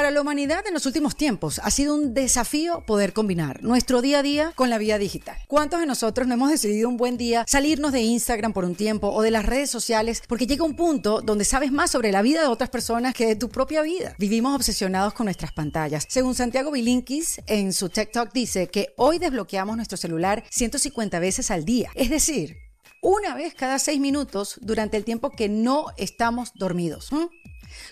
Para la humanidad en los últimos tiempos ha sido un desafío poder combinar nuestro día a día con la vida digital. ¿Cuántos de nosotros no hemos decidido un buen día salirnos de Instagram por un tiempo o de las redes sociales porque llega un punto donde sabes más sobre la vida de otras personas que de tu propia vida? Vivimos obsesionados con nuestras pantallas. Según Santiago Bilinkis, en su TikTok dice que hoy desbloqueamos nuestro celular 150 veces al día. Es decir, una vez cada seis minutos durante el tiempo que no estamos dormidos.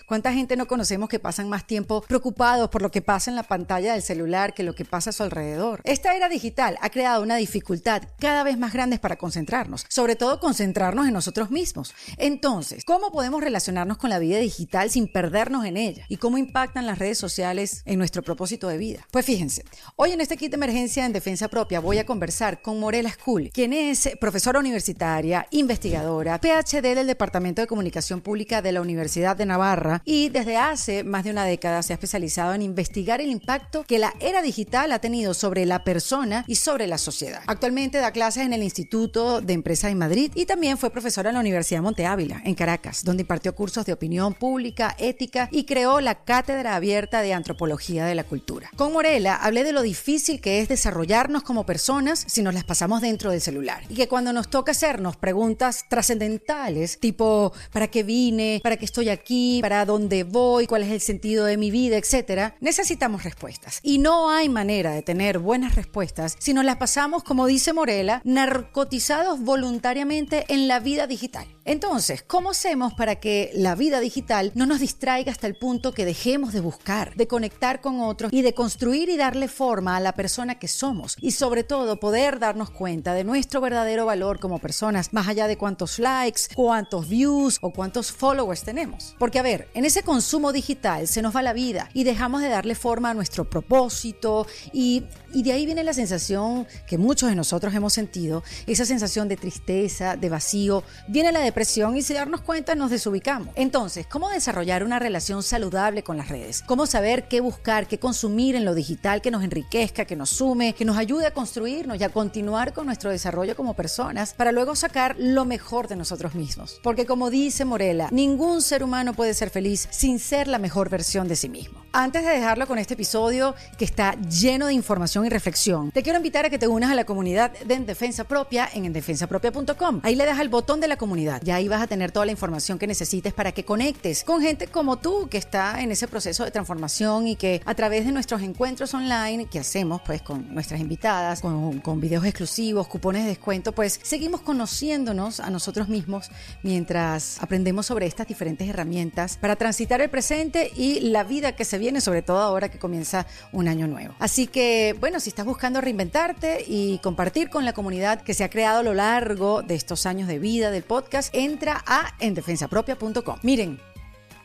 ¿Cuánta gente no conocemos que pasan más tiempo preocupados por lo que pasa en la pantalla del celular que lo que pasa a su alrededor? Esta era digital ha creado una dificultad cada vez más grande para concentrarnos, sobre todo concentrarnos en nosotros mismos. Entonces, ¿cómo podemos relacionarnos con la vida digital sin perdernos en ella? ¿Y cómo impactan las redes sociales en nuestro propósito de vida? Pues fíjense, hoy en este kit de emergencia en defensa propia voy a conversar con Morela School, quien es profesora universitaria, investigadora, PhD del Departamento de Comunicación Pública de la Universidad de Navarra y desde hace más de una década se ha especializado en investigar el impacto que la era digital ha tenido sobre la persona y sobre la sociedad. Actualmente da clases en el Instituto de Empresas en Madrid y también fue profesora en la Universidad Monte Ávila, en Caracas, donde impartió cursos de opinión pública, ética y creó la Cátedra Abierta de Antropología de la Cultura. Con Morela hablé de lo difícil que es desarrollarnos como personas si nos las pasamos dentro del celular y que cuando nos toca hacernos preguntas trascendentales tipo ¿para qué vine? ¿Para qué estoy aquí? para dónde voy, cuál es el sentido de mi vida, etcétera, necesitamos respuestas. Y no hay manera de tener buenas respuestas si nos las pasamos, como dice Morela, narcotizados voluntariamente en la vida digital. Entonces, ¿cómo hacemos para que la vida digital no nos distraiga hasta el punto que dejemos de buscar, de conectar con otros y de construir y darle forma a la persona que somos? Y sobre todo, poder darnos cuenta de nuestro verdadero valor como personas, más allá de cuántos likes, cuántos views o cuántos followers tenemos. Porque, a ver, en ese consumo digital se nos va la vida y dejamos de darle forma a nuestro propósito y, y de ahí viene la sensación que muchos de nosotros hemos sentido, esa sensación de tristeza, de vacío, viene la depresión y sin darnos cuenta nos desubicamos. Entonces, ¿cómo desarrollar una relación saludable con las redes? ¿Cómo saber qué buscar, qué consumir en lo digital que nos enriquezca, que nos sume, que nos ayude a construirnos y a continuar con nuestro desarrollo como personas para luego sacar lo mejor de nosotros mismos? Porque como dice Morela, ningún ser humano puede ser feliz sin ser la mejor versión de sí mismo. Antes de dejarlo con este episodio que está lleno de información y reflexión, te quiero invitar a que te unas a la comunidad de En Defensa Propia en endefensapropia.com. Ahí le das el botón de la comunidad y ahí vas a tener toda la información que necesites para que conectes con gente como tú que está en ese proceso de transformación y que a través de nuestros encuentros online que hacemos pues con nuestras invitadas, con, con videos exclusivos, cupones de descuento, pues seguimos conociéndonos a nosotros mismos mientras aprendemos sobre estas diferentes herramientas para transitar el presente y la vida que se viene, sobre todo ahora que comienza un año nuevo. Así que, bueno, si estás buscando reinventarte y compartir con la comunidad que se ha creado a lo largo de estos años de vida del podcast, entra a endefensapropia.com. Miren,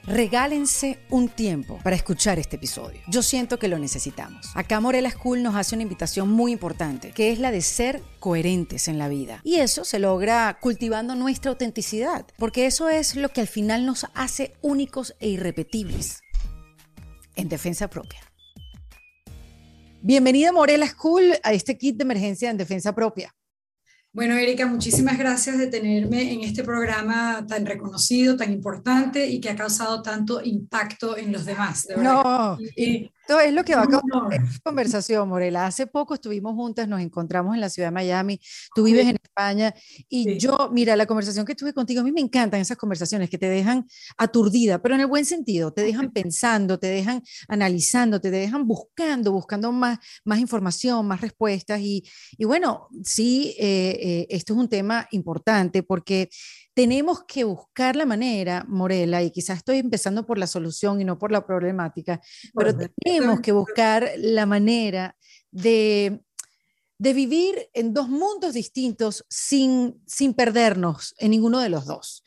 Regálense un tiempo para escuchar este episodio. Yo siento que lo necesitamos. Acá Morela School nos hace una invitación muy importante, que es la de ser coherentes en la vida. Y eso se logra cultivando nuestra autenticidad, porque eso es lo que al final nos hace únicos e irrepetibles en defensa propia. Bienvenida Morela School a este kit de emergencia en defensa propia. Bueno, Erika, muchísimas gracias de tenerme en este programa tan reconocido, tan importante y que ha causado tanto impacto en los demás. no, y, esto es lo que va a esta conversación, Morela. Hace poco estuvimos juntas, nos encontramos en la ciudad de Miami, tú vives en España y yo, mira, la conversación que tuve contigo, a mí me encantan esas conversaciones que te dejan aturdida, pero en el buen sentido, te dejan pensando, te dejan analizando, te dejan buscando, buscando más, más información, más respuestas y, y bueno, sí, eh, eh, esto es un tema importante porque tenemos que buscar la manera, Morela, y quizás estoy empezando por la solución y no por la problemática, pero tenemos que buscar la manera de, de vivir en dos mundos distintos sin, sin perdernos en ninguno de los dos.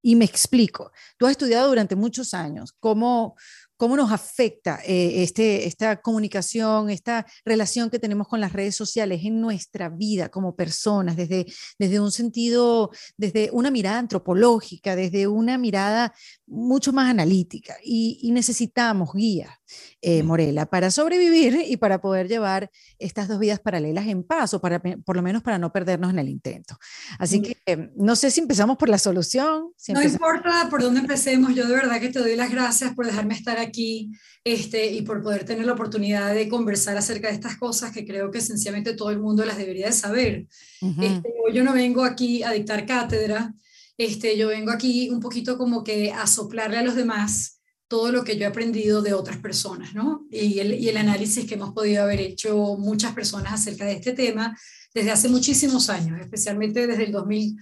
Y me explico, tú has estudiado durante muchos años cómo, cómo nos afecta eh, este, esta comunicación, esta relación que tenemos con las redes sociales en nuestra vida como personas, desde, desde un sentido, desde una mirada antropológica, desde una mirada mucho más analítica. Y, necesitamos guía, eh, Morela, para sobrevivir y para poder llevar estas dos vidas paralelas en paz, o para, por lo menos para no perdernos en el intento. Así que eh, no sé si empezamos por la solución. no importa por dónde empecemos, yo de verdad que te doy las gracias por dejarme estar aquí aquí este, y por poder tener la oportunidad de conversar acerca de estas cosas que creo que sencillamente todo el mundo las debería de saber. este, yo no vengo aquí a dictar cátedra, este, yo vengo aquí un poquito como que a soplarle a los demás todo lo que yo he aprendido de otras personas, ¿no? Y el, y el análisis que hemos podido haber hecho muchas personas acerca de este tema desde hace muchísimos años, especialmente desde el 2000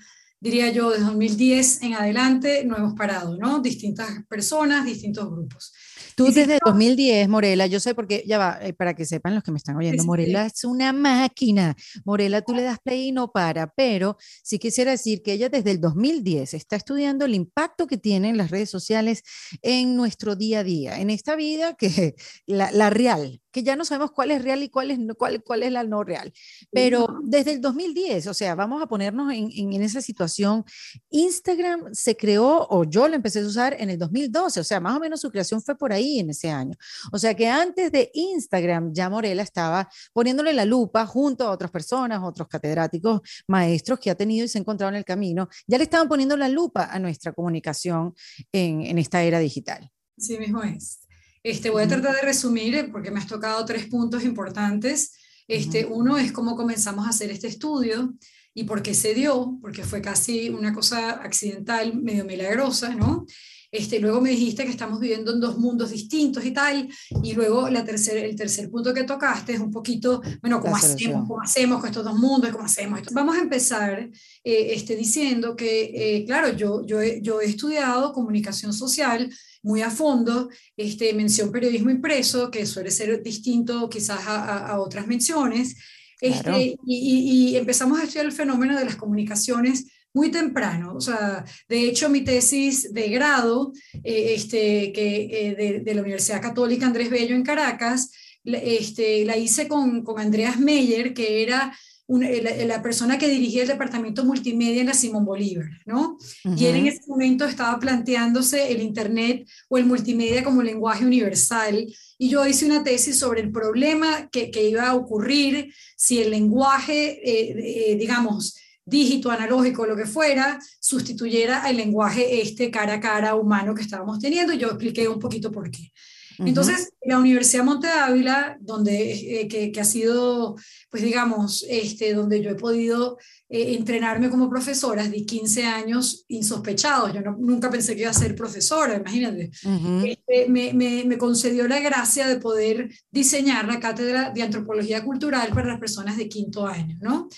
diría yo, desde 2010 en adelante no hemos parado, ¿no? Distintas personas, distintos grupos. Tú desde 2010, Morela, yo sé porque, ya va, eh, para que sepan los que me están oyendo, Morela es una máquina. Morela, tú le das play y no para, pero sí quisiera decir que ella desde el 2010 está estudiando el impacto que tienen las redes sociales en nuestro día a día, en esta vida que la, la real, que ya no sabemos cuál es real y cuál es, cuál, cuál es la no real. Pero desde el 2010, o sea, vamos a ponernos en, en, esa situación, Instagram se creó, o yo lo empecé a usar en el 2012, o sea, más o menos su creación fue por ahí en ese año. O sea que antes de Instagram, ya Morela estaba poniéndole la lupa junto a otras personas, otros catedráticos, maestros que ha tenido y se ha encontrado en el camino, ya le estaban poniendo la lupa a nuestra comunicación en, en esta era digital. Sí mismo es. Este, voy a tratar de resumir eh, porque me has tocado tres puntos importantes. Este, Uno es cómo comenzamos a hacer este estudio y por qué se dio, porque fue casi una cosa accidental, medio milagrosa, ¿no? Este, luego me dijiste que estamos viviendo en dos mundos distintos y tal, y luego la tercer, el tercer punto que tocaste es un poquito, bueno, ¿cómo hacemos, ¿cómo hacemos con estos dos mundos? ¿Cómo hacemos? Vamos a empezar eh, este, diciendo que, eh, claro, yo, yo, yo he estudiado comunicación social, muy a fondo, este, mención periodismo impreso, que suele ser distinto quizás a, a, otras menciones, este, y, y, empezamos a estudiar el fenómeno de las comunicaciones muy temprano. O sea, de hecho, mi tesis de grado eh, este, que, eh, de, de, la Universidad Católica Andrés Bello en Caracas, este, la hice con, con Andreas Meyer, que era una, la, la, persona que dirigía el departamento multimedia en la Simón Bolívar, ¿no? Uh -huh. Y él en ese momento estaba planteándose el Internet o el multimedia como lenguaje universal. Y yo hice una tesis sobre el problema que, que iba a ocurrir si el lenguaje, eh, eh, digamos, dígito, analógico, lo que fuera, sustituyera al lenguaje este cara a cara humano que estábamos teniendo. Y yo expliqué un poquito por qué. Entonces, la Universidad Monte Ávila, donde, eh, que, que, ha sido, pues digamos, este, donde yo he podido eh, entrenarme como profesora de 15 años insospechados. Yo no, nunca pensé que iba a ser profesora, imagínate. Uh -huh. este, me, me, me, concedió la gracia de poder diseñar la cátedra de antropología cultural para las personas de quinto año, ¿no?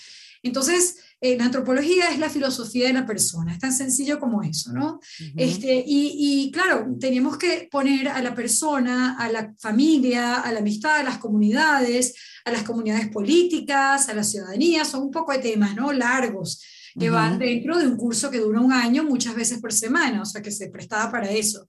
Entonces, eh, la antropología es la filosofía de la persona, es tan sencillo como eso, ¿no? Uh -huh. este, y, y, claro, teníamos que poner a la persona, a la familia, a la amistad, a las comunidades, a las comunidades políticas, a la ciudadanía, son un poco de temas, ¿no? Largos, que uh -huh. van dentro de un curso que dura un año, muchas veces por semana, o sea, que se prestaba para eso.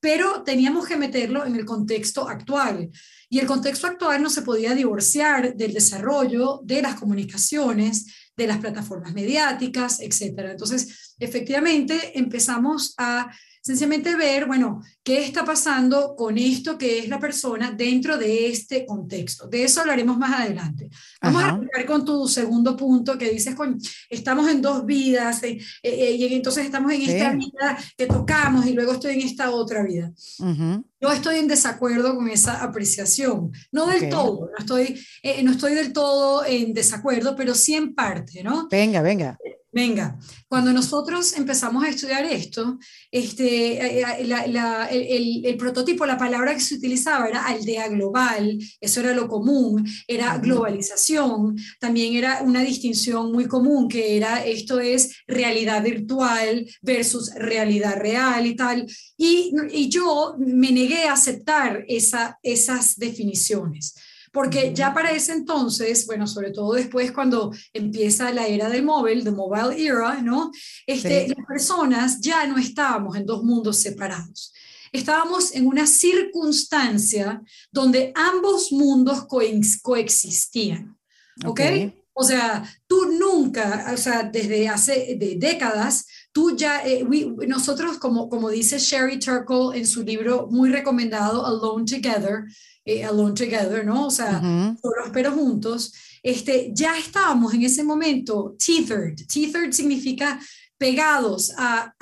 Pero teníamos que meterlo en el contexto actual. Y el contexto actual no se podía divorciar del desarrollo de las comunicaciones, de las plataformas mediáticas, etcétera. Entonces, efectivamente, empezamos a sencillamente ver, bueno, qué está pasando con esto que es la persona dentro de este contexto. De eso hablaremos más adelante. Vamos Ajá. a empezar con tu segundo punto que dices, con, estamos en dos vidas eh, eh, y entonces estamos en sí. esta vida que tocamos y luego estoy en esta otra vida. Uh -huh. Yo estoy en desacuerdo con esa apreciación, no del okay. todo, no estoy, eh, no estoy del todo en desacuerdo, pero sí en parte, ¿no? Venga, venga. Venga, cuando nosotros empezamos a estudiar esto, este, eh, la, la, el, el, prototipo, la palabra que se utilizaba era aldea global, eso era lo común, era globalización, también era una distinción muy común que era esto es realidad virtual versus realidad real y tal. Y, y yo me negué a aceptar esa, esas definiciones porque ya para ese entonces, bueno, sobre todo después cuando empieza la era del móvil, the mobile era, ¿no? Este, sí. Las personas ya no estábamos en dos mundos separados. Estábamos en una circunstancia donde ambos mundos co coexistían, ¿ok? okay. O sea, tú nunca, o sea, desde hace de décadas, tú ya, eh, we, nosotros, como, como dice Sherry Turkle en su libro muy recomendado, Alone Together, eh, Alone Together, ¿no? O sea, uh -huh. solos pero juntos, este, ya estábamos en ese momento tethered. Tethered significa pegados a,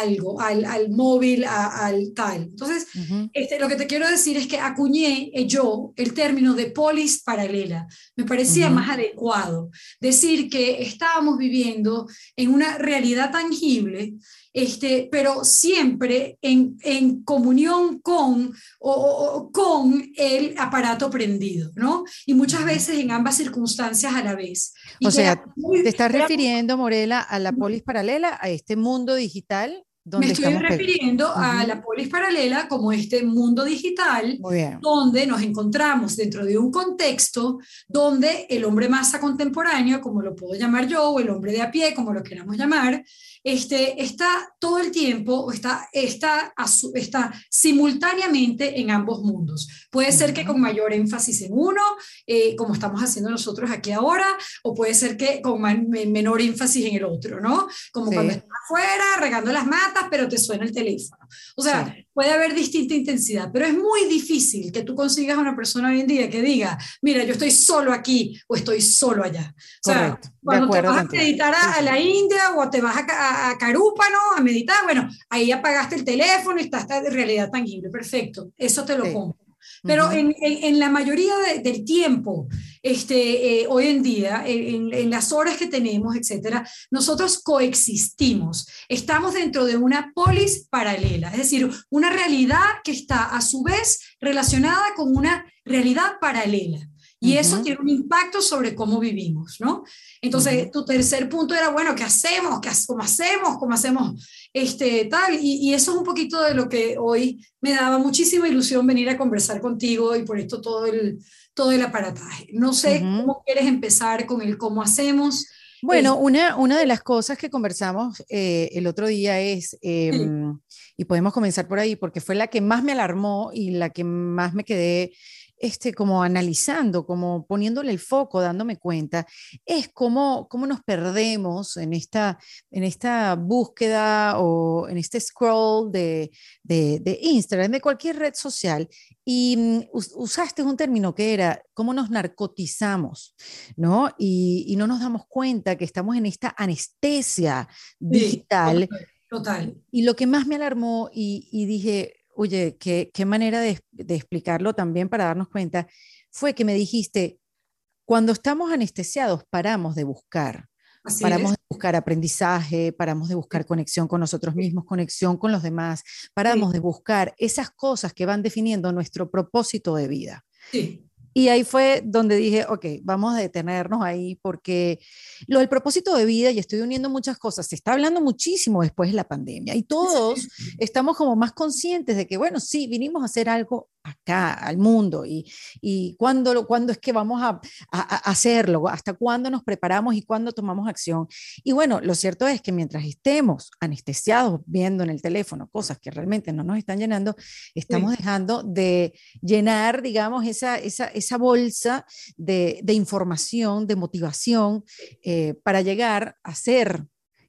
algo, al, móvil, al tal. Entonces, este, lo que te quiero decir es que acuñé eh, yo el término de polis paralela. Me parecía más adecuado decir que estábamos viviendo en una realidad tangible este, pero siempre en, en comunión con, o, con el aparato prendido, ¿no? Y muchas veces en ambas circunstancias a la vez. o sea, ¿te estás refiriendo, Morela, a la polis paralela, a este mundo digital me estoy refiriendo a la polis paralela como este mundo digital donde nos encontramos dentro de un contexto donde el hombre masa contemporáneo, como lo puedo llamar yo, o el hombre de a pie, como lo queramos llamar, este, está todo el tiempo está, está, está simultáneamente en ambos mundos. Puede ser que con mayor énfasis en uno, eh, como estamos haciendo nosotros aquí ahora, o puede ser que con menor énfasis en el otro, ¿no? Como cuando estás afuera regando las matas, pero te suena el teléfono. O sea, puede haber distinta intensidad, pero es muy difícil que tú consigas a una persona hoy en día que diga, mira, yo estoy solo aquí o estoy solo allá. O sea, cuando te vas a meditar a, la India o te vas a, a, Carúpano a meditar, bueno, ahí apagaste el teléfono y está esta realidad tangible. Perfecto, eso te lo pongo. Pero en, en, la mayoría del tiempo, este, eh, hoy en día, en, en, las horas que tenemos, etcétera, nosotros coexistimos. Estamos dentro de una polis paralela, es decir, una realidad que está a su vez relacionada con una realidad paralela. Y eso tiene un impacto sobre cómo vivimos, ¿no? Entonces, tu tercer punto era, bueno, ¿qué hacemos? ¿Qué, ¿Cómo hacemos? ¿Cómo hacemos este, tal? Y, y, eso es un poquito de lo que hoy me daba muchísima ilusión venir a conversar contigo y por esto todo el, todo el aparataje. No sé cómo quieres empezar con el cómo hacemos. Bueno, una, una de las cosas que conversamos eh, el otro día es, em, y podemos comenzar por ahí, porque fue la que más me alarmó y la que más me quedé este, como analizando, como poniéndole el foco, dándome cuenta, es cómo, cómo nos perdemos en esta, en esta búsqueda o en este scroll de, de, Instagram, de cualquier red social. Y mm, usaste un término que era cómo nos narcotizamos, ¿no? Y, no nos damos cuenta que estamos en esta anestesia digital. total, Y lo que más me alarmó y, y dije, oye, qué, manera de, explicarlo también para darnos cuenta, fue que me dijiste, cuando estamos anestesiados, paramos de buscar. paramos de buscar aprendizaje, paramos de buscar conexión con nosotros mismos, conexión con los demás, paramos de buscar esas cosas que van definiendo nuestro propósito de vida. Sí. Y ahí fue donde dije, ok, vamos a detenernos ahí porque lo del propósito de vida, y estoy uniendo muchas cosas, se está hablando muchísimo después de la pandemia y todos estamos como más conscientes de que, bueno, sí, vinimos a hacer algo acá, al mundo, y, y cuándo, cuándo es que vamos a, hacerlo, hasta cuándo nos preparamos y cuándo tomamos acción. Y bueno, lo cierto es que mientras estemos anestesiados viendo en el teléfono cosas que realmente no nos están llenando, estamos dejando de llenar, digamos, esa, esa, esa bolsa de, de, información, de motivación eh, para llegar a ser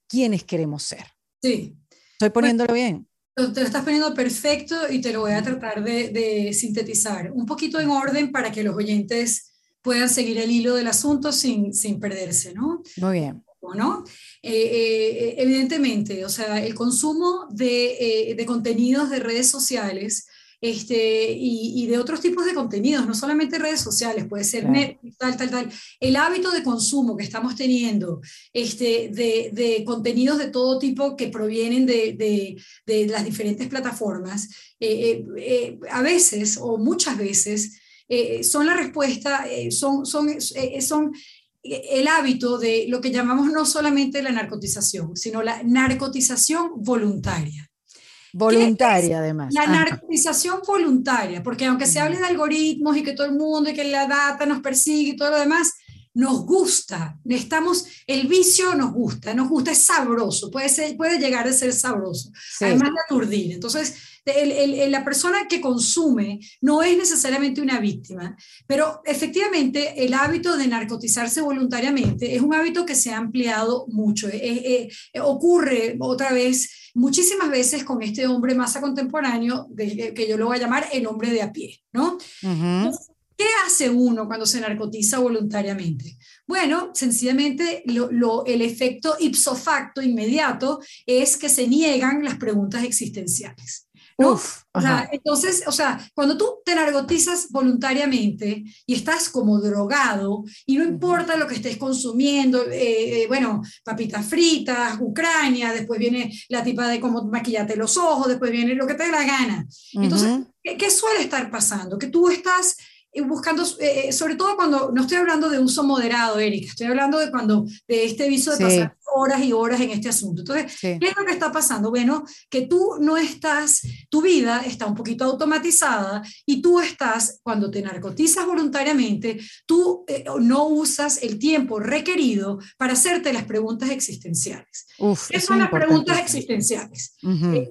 quienes queremos ser. Sí. Estoy poniéndolo bien. Te lo estás poniendo perfecto y te lo voy a tratar de, sintetizar un poquito en orden para que los oyentes puedan seguir el hilo del asunto sin, sin perderse, ¿no? Muy bien. ¿no? Eh, eh, evidentemente, o sea, el consumo de, de contenidos de redes sociales este, y, de otros tipos de contenidos, no solamente redes sociales, puede ser tal, tal, tal. El hábito de consumo que estamos teniendo este, de, de contenidos de todo tipo que provienen de, de, de las diferentes plataformas, eh, eh, eh, a veces o muchas veces son la respuesta, son, son, son el hábito de lo que llamamos no solamente la narcotización, sino la narcotización voluntaria. Voluntaria, además. La narcotización voluntaria, porque aunque se hable de algoritmos y que todo el mundo y que la data nos persigue y todo lo demás, nos gusta, estamos, el vicio nos gusta, nos gusta, es sabroso, puede, ser, puede llegar a ser sabroso, además de aturdir. Entonces, la persona que consume no es necesariamente una víctima, pero efectivamente el hábito de narcotizarse voluntariamente es un hábito que se ha ampliado mucho. ocurre otra vez muchísimas veces con este hombre masa contemporáneo, que yo lo voy a llamar el hombre de a pie, ¿no? ¿Qué ¿Qué hace uno cuando se narcotiza voluntariamente? Bueno, sencillamente el efecto ipso facto inmediato es que se niegan las preguntas existenciales. Uf, entonces, o sea, cuando tú te narcotizas voluntariamente y estás como drogado y no importa lo que estés consumiendo, eh, eh, bueno, papitas fritas, Ucrania, después viene la tipa de cómo maquillarte los ojos, después viene lo que te dé la gana. Entonces, ¿qué, suele estar pasando? Que tú estás buscando, eh, eh, sobre todo cuando, no estoy hablando de uso moderado, Erika, estoy hablando de cuando, de este viso de pasar horas y horas en este asunto. Entonces, ¿qué es lo que está pasando? Bueno, que tú no estás, tu vida está un poquito automatizada y tú estás, cuando te narcotizas voluntariamente, tú eh, no usas el tiempo requerido para hacerte las preguntas existenciales. ¿Qué son las preguntas existenciales?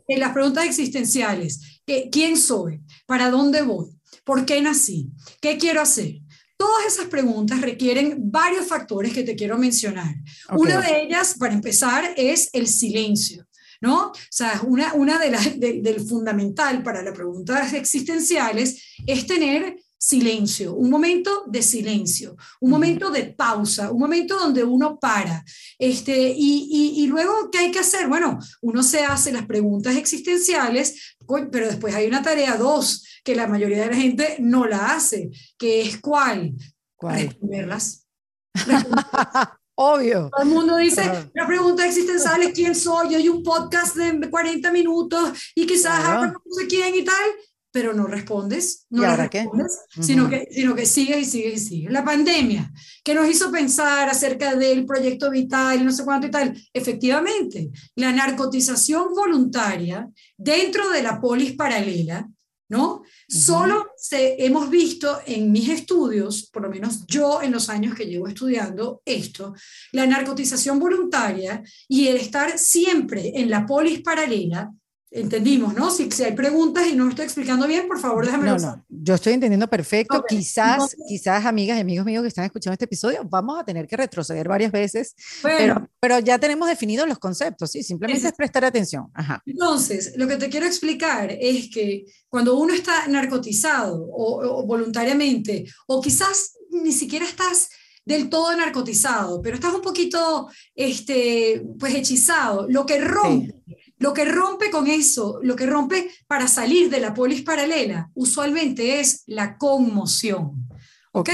las preguntas existenciales, ¿quién soy? ¿Para dónde voy? ¿Por qué nací? ¿Qué quiero hacer? Todas esas preguntas requieren varios factores que te quiero mencionar. Una de ellas, para empezar, es el silencio. ¿no? O sea, una, una de las del fundamental para las preguntas existenciales es tener silencio, un momento de silencio, un momento de pausa, un momento donde uno para. Este, y, y, luego, ¿qué hay que hacer? Bueno, uno se hace las preguntas existenciales, pero después hay una tarea dos, que la mayoría de la gente no la hace, que es cuál? ¿Cuál? Responderlas. Obvio. Todo el mundo dice, la pregunta existencial es quién soy, yo hay un podcast de 40 minutos y quizás no sé quién y tal pero no respondes, no respondes, sino, que, sino que sigues y sigues y sigues. La pandemia, que nos hizo pensar acerca del proyecto vital no sé cuánto y tal, efectivamente, la narcotización voluntaria dentro de la polis paralela, ¿no? Solo se, hemos visto en mis estudios, por lo menos yo en los años que llevo estudiando esto, la narcotización voluntaria y el estar siempre en la polis paralela entendimos, ¿no? Si, si, hay preguntas y no me estoy explicando bien, por favor, déjame No, no, yo estoy entendiendo perfecto. quizás, quizás, amigas y amigos míos que están escuchando este episodio, vamos a tener que retroceder varias veces, pero, pero ya tenemos definidos los conceptos, sí, simplemente es, prestar atención. Ajá. Entonces, lo que te quiero explicar es que cuando uno está narcotizado o, voluntariamente, o quizás ni siquiera estás del todo narcotizado, pero estás un poquito, este, pues, hechizado, lo que rompe lo que rompe con eso, lo que rompe para salir de la polis paralela, usualmente es la conmoción. ¿Ok?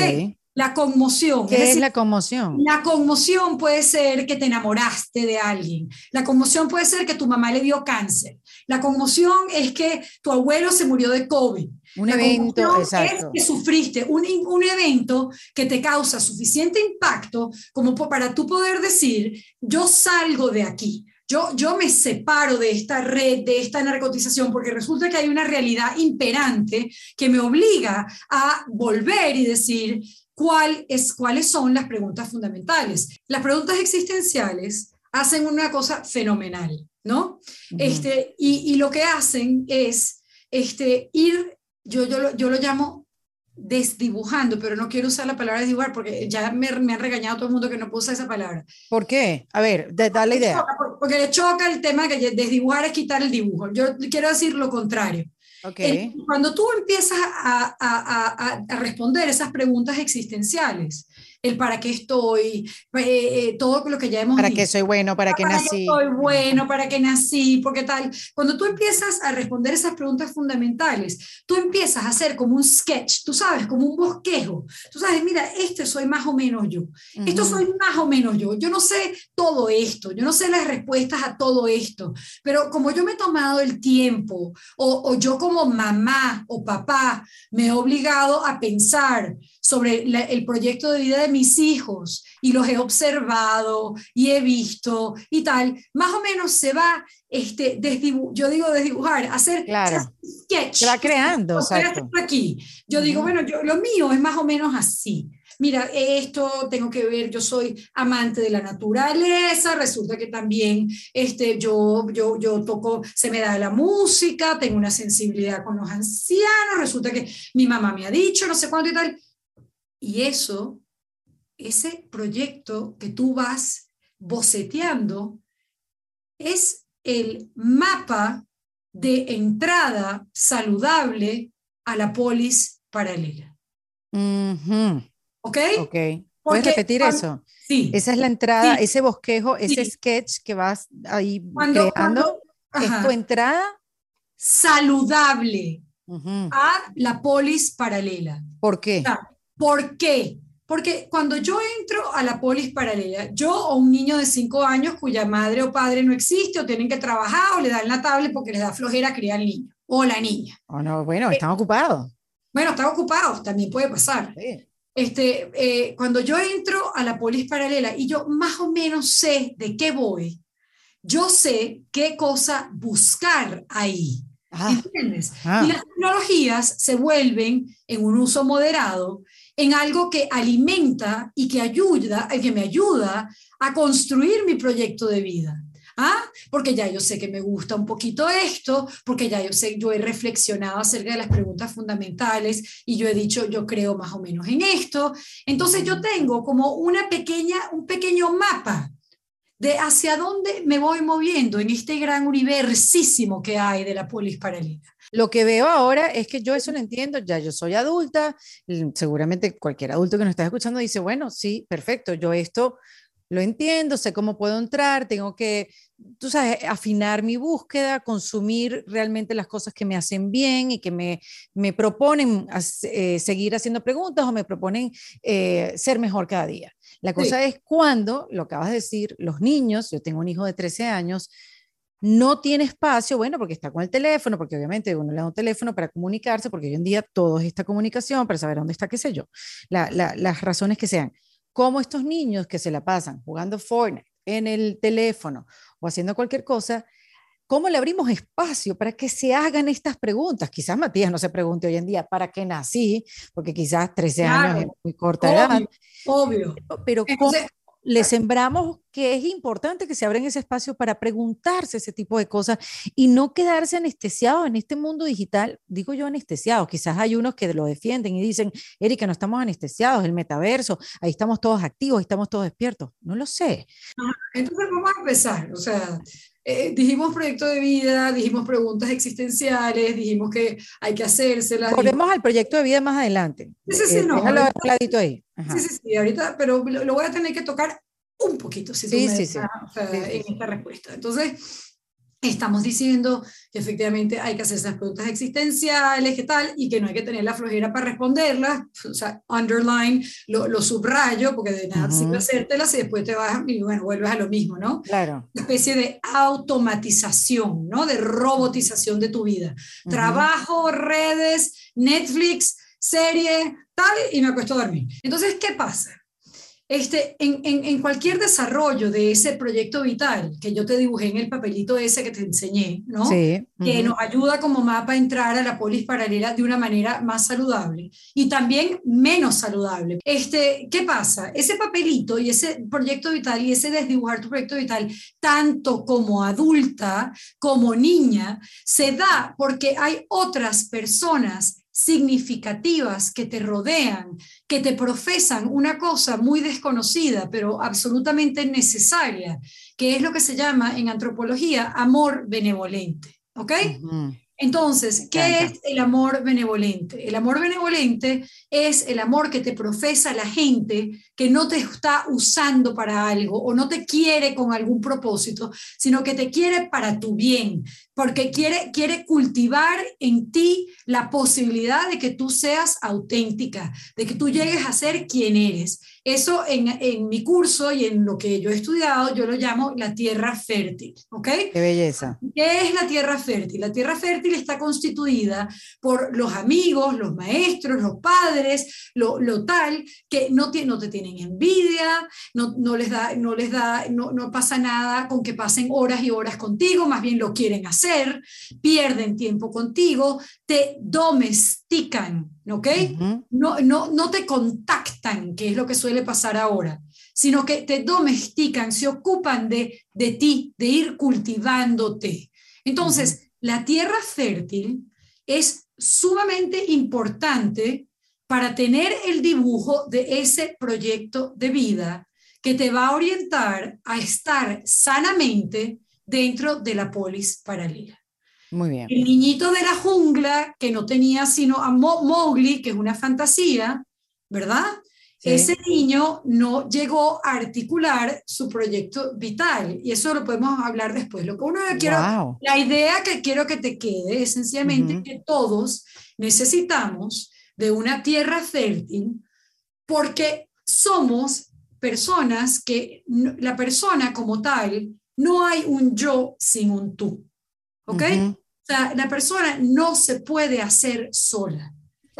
La conmoción. ¿Qué es, la conmoción? La conmoción puede ser que te enamoraste de alguien. La conmoción puede ser que tu mamá le dio cáncer. La conmoción es que tu abuelo se murió de COVID. Un evento, exacto. Es que sufriste un, un, evento que te causa suficiente impacto como para tú poder decir, yo salgo de aquí. Yo, yo me separo de esta red, de esta narcotización, porque resulta que hay una realidad imperante que me obliga a volver y decir cuál es, cuáles son las preguntas fundamentales. Las preguntas existenciales hacen una cosa fenomenal, ¿no? este, y, y, lo que hacen es este, ir, yo, yo, yo lo llamo desdibujando, pero no quiero usar la palabra desdibujar porque ya me, me, han regañado todo el mundo que no usar esa palabra. ¿Por qué? A ver, da la idea. Porque le choca el tema que desdibujar es quitar el dibujo. Yo quiero decir lo contrario. Okay. cuando tú empiezas a, a, a, a responder esas preguntas existenciales, el para qué estoy, eh, eh, todo lo que ya hemos Para qué soy bueno, para qué nací. Para qué soy bueno, para qué nací, porque tal. Cuando tú empiezas a responder esas preguntas fundamentales, tú empiezas a hacer como un sketch, tú sabes, como un bosquejo. Tú sabes, mira, este soy más o menos yo. Esto soy más o menos yo. Yo no sé todo esto, yo no sé las respuestas a todo esto, pero como yo me he tomado el tiempo, o, o yo como mamá o papá me he obligado a pensar sobre el proyecto de vida de mis hijos y los he observado y he visto y tal, más o menos se va, este, yo digo desdibujar, hacer claro. sketch. Se va creando. Exacto. Aquí. Yo digo, bueno, yo, lo mío es más o menos así. Mira, esto tengo que ver, yo soy amante de la naturaleza, resulta que también este, yo, yo, yo toco, se me da la música, tengo una sensibilidad con los ancianos, resulta que mi mamá me ha dicho, no sé cuánto y tal y eso, ese proyecto que tú vas boceteando, es el mapa de entrada saludable a la polis paralela. ¿Ok? Ok. ¿Puedes repetir eso? Sí. Esa es la entrada, ese bosquejo, ese sketch que vas ahí creando. es tu entrada saludable a la polis paralela. ¿Por qué? ¿Por qué? Porque cuando yo entro a la polis paralela, yo o un niño de 5 años cuya madre o padre no existe o tienen que trabajar o le dan la tablet porque les da flojera criar al niño o la niña. Oh, no, bueno, están ocupados. Bueno, están ocupados, también puede pasar. Este, eh, cuando yo entro a la polis paralela y yo más o menos sé de qué voy, yo sé qué cosa buscar ahí. Ah. ¿Entiendes? Ah. Y las tecnologías se vuelven en un uso moderado en algo que alimenta y que ayuda, que me ayuda a construir mi proyecto de vida. ¿Ah? Porque ya yo sé que me gusta un poquito esto, porque ya yo sé, yo he reflexionado acerca de las preguntas fundamentales y yo he dicho, yo creo más o menos en esto. Entonces yo tengo como una pequeña, un pequeño mapa de hacia dónde me voy moviendo en este gran universísimo que hay de la polis paralela. Lo que veo ahora es que yo eso lo entiendo, ya yo soy adulta, seguramente cualquier adulto que nos está escuchando dice, bueno, sí, perfecto, yo esto lo entiendo, sé cómo puedo entrar, tengo que, tú sabes, afinar mi búsqueda, consumir realmente las cosas que me hacen bien y que me, me proponen eh, seguir haciendo preguntas o me proponen eh, ser mejor cada día. La cosa es cuando, lo acabas de decir, los niños, yo tengo un hijo de 13 años, no tiene espacio, bueno, porque está con el teléfono, porque obviamente uno le da un teléfono para comunicarse, porque hoy en día todo es esta comunicación, para saber dónde está, qué sé yo, las razones que sean. Como estos niños que se la pasan jugando Fortnite en el teléfono o haciendo cualquier cosa, ¿cómo le abrimos espacio para que se hagan estas preguntas? Quizás Matías no se pregunte hoy en día, ¿para qué nací? Porque quizás 13 años es muy corta edad. Obvio. Pero, ¿cómo le sembramos que es importante que se abran ese espacio para preguntarse ese tipo de cosas y no quedarse anestesiados en este mundo digital? Digo yo anestesiados, quizás hay unos que lo defienden y dicen, Erika, no estamos anestesiados, el metaverso, ahí estamos todos activos, ahí estamos todos despiertos. No lo sé. Entonces vamos a empezar, o sea, eh, dijimos proyecto de vida, dijimos preguntas existenciales, dijimos que hay que hacérselas. Volvemos al proyecto de vida más adelante. Sí, sí, sí, no. ahí. Sí, sí, sí, ahorita, pero lo, voy a tener que tocar un poquito, si sí, sí, sí. en esta respuesta. Entonces, estamos diciendo que efectivamente hay que hacer esas preguntas existenciales, qué tal, y que no hay que tener la flojera para responderlas, o sea, underline, lo, lo subrayo, porque de nada sirve hacértelas y después te vas y bueno, vuelves a lo mismo, ¿no? Claro. Una especie de automatización, ¿no? De robotización de tu vida. Trabajo, redes, Netflix, serie, tal, y me acuesto a dormir. Entonces, ¿qué pasa? Este, en, en, cualquier desarrollo de ese proyecto vital que yo te dibujé en el papelito ese que te enseñé, ¿no? Sí. Que nos ayuda como mapa a entrar a la polis paralela de una manera más saludable y también menos saludable. Este, ¿Qué pasa? Ese papelito y ese proyecto vital y ese desdibujar tu proyecto vital, tanto como adulta como niña, se da porque hay otras personas significativas que te rodean, que te profesan una cosa muy desconocida, pero absolutamente necesaria, que es lo que se llama en antropología amor benevolente. ¿Ok? Entonces, ¿qué es el amor benevolente? El amor benevolente es el amor que te profesa la gente que no te está usando para algo o no te quiere con algún propósito, sino que te quiere para tu bien, porque quiere, quiere cultivar en ti la posibilidad de que tú seas auténtica, de que tú llegues a ser quien eres. Eso en, en, mi curso y en lo que yo he estudiado, yo lo llamo la tierra fértil, ¿ok? Qué belleza. ¿Qué es la tierra fértil? La tierra fértil está constituida por los amigos, los maestros, los padres, lo, lo tal, que no, no te tienen envidia, no, no les da, no les da, no, no pasa nada con que pasen horas y horas contigo, más bien lo quieren hacer, pierden tiempo contigo, te domestican, ¿ok? no, no, no te contactan, que es lo que suele pasar ahora, sino que te domestican, se ocupan de, de ti, de ir cultivándote. Entonces, la tierra fértil es sumamente importante para tener el dibujo de ese proyecto de vida que te va a orientar a estar sanamente dentro de la polis paralela. Muy bien. El niñito de la jungla, que no tenía sino a Mowgli, que es una fantasía, ¿verdad? Ese niño no llegó a articular su proyecto vital y eso lo podemos hablar después. Lo que uno quiero, la idea que quiero que te quede es sencillamente que todos necesitamos de una tierra fértil porque somos personas que la persona como tal, no hay un yo sin un tú. ¿Ok? O sea, la persona no se puede hacer sola.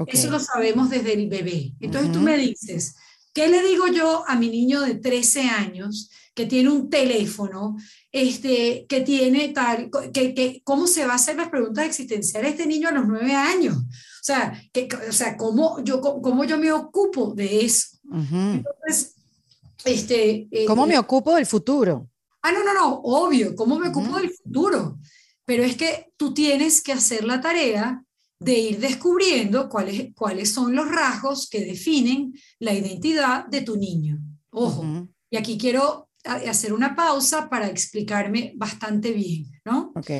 Eso lo sabemos desde el bebé. Entonces tú me dices, ¿qué le digo yo a mi niño de 13 años que tiene un teléfono, este, que tiene tal, que, que, cómo se va a hacer las preguntas existenciales este niño a los 9 años? O sea, que, o sea ¿cómo, yo, ¿cómo yo me ocupo de eso? Entonces, este... Eh, ¿Cómo me eh, ocupo del futuro? Ah, no, no, no, obvio, ¿cómo me ocupo del futuro? Pero es que tú tienes que hacer la tarea de ir descubriendo cuáles, cuáles son los rasgos que definen la identidad de tu niño. Ojo, y aquí quiero hacer una pausa para explicarme bastante bien, ¿no? Ok.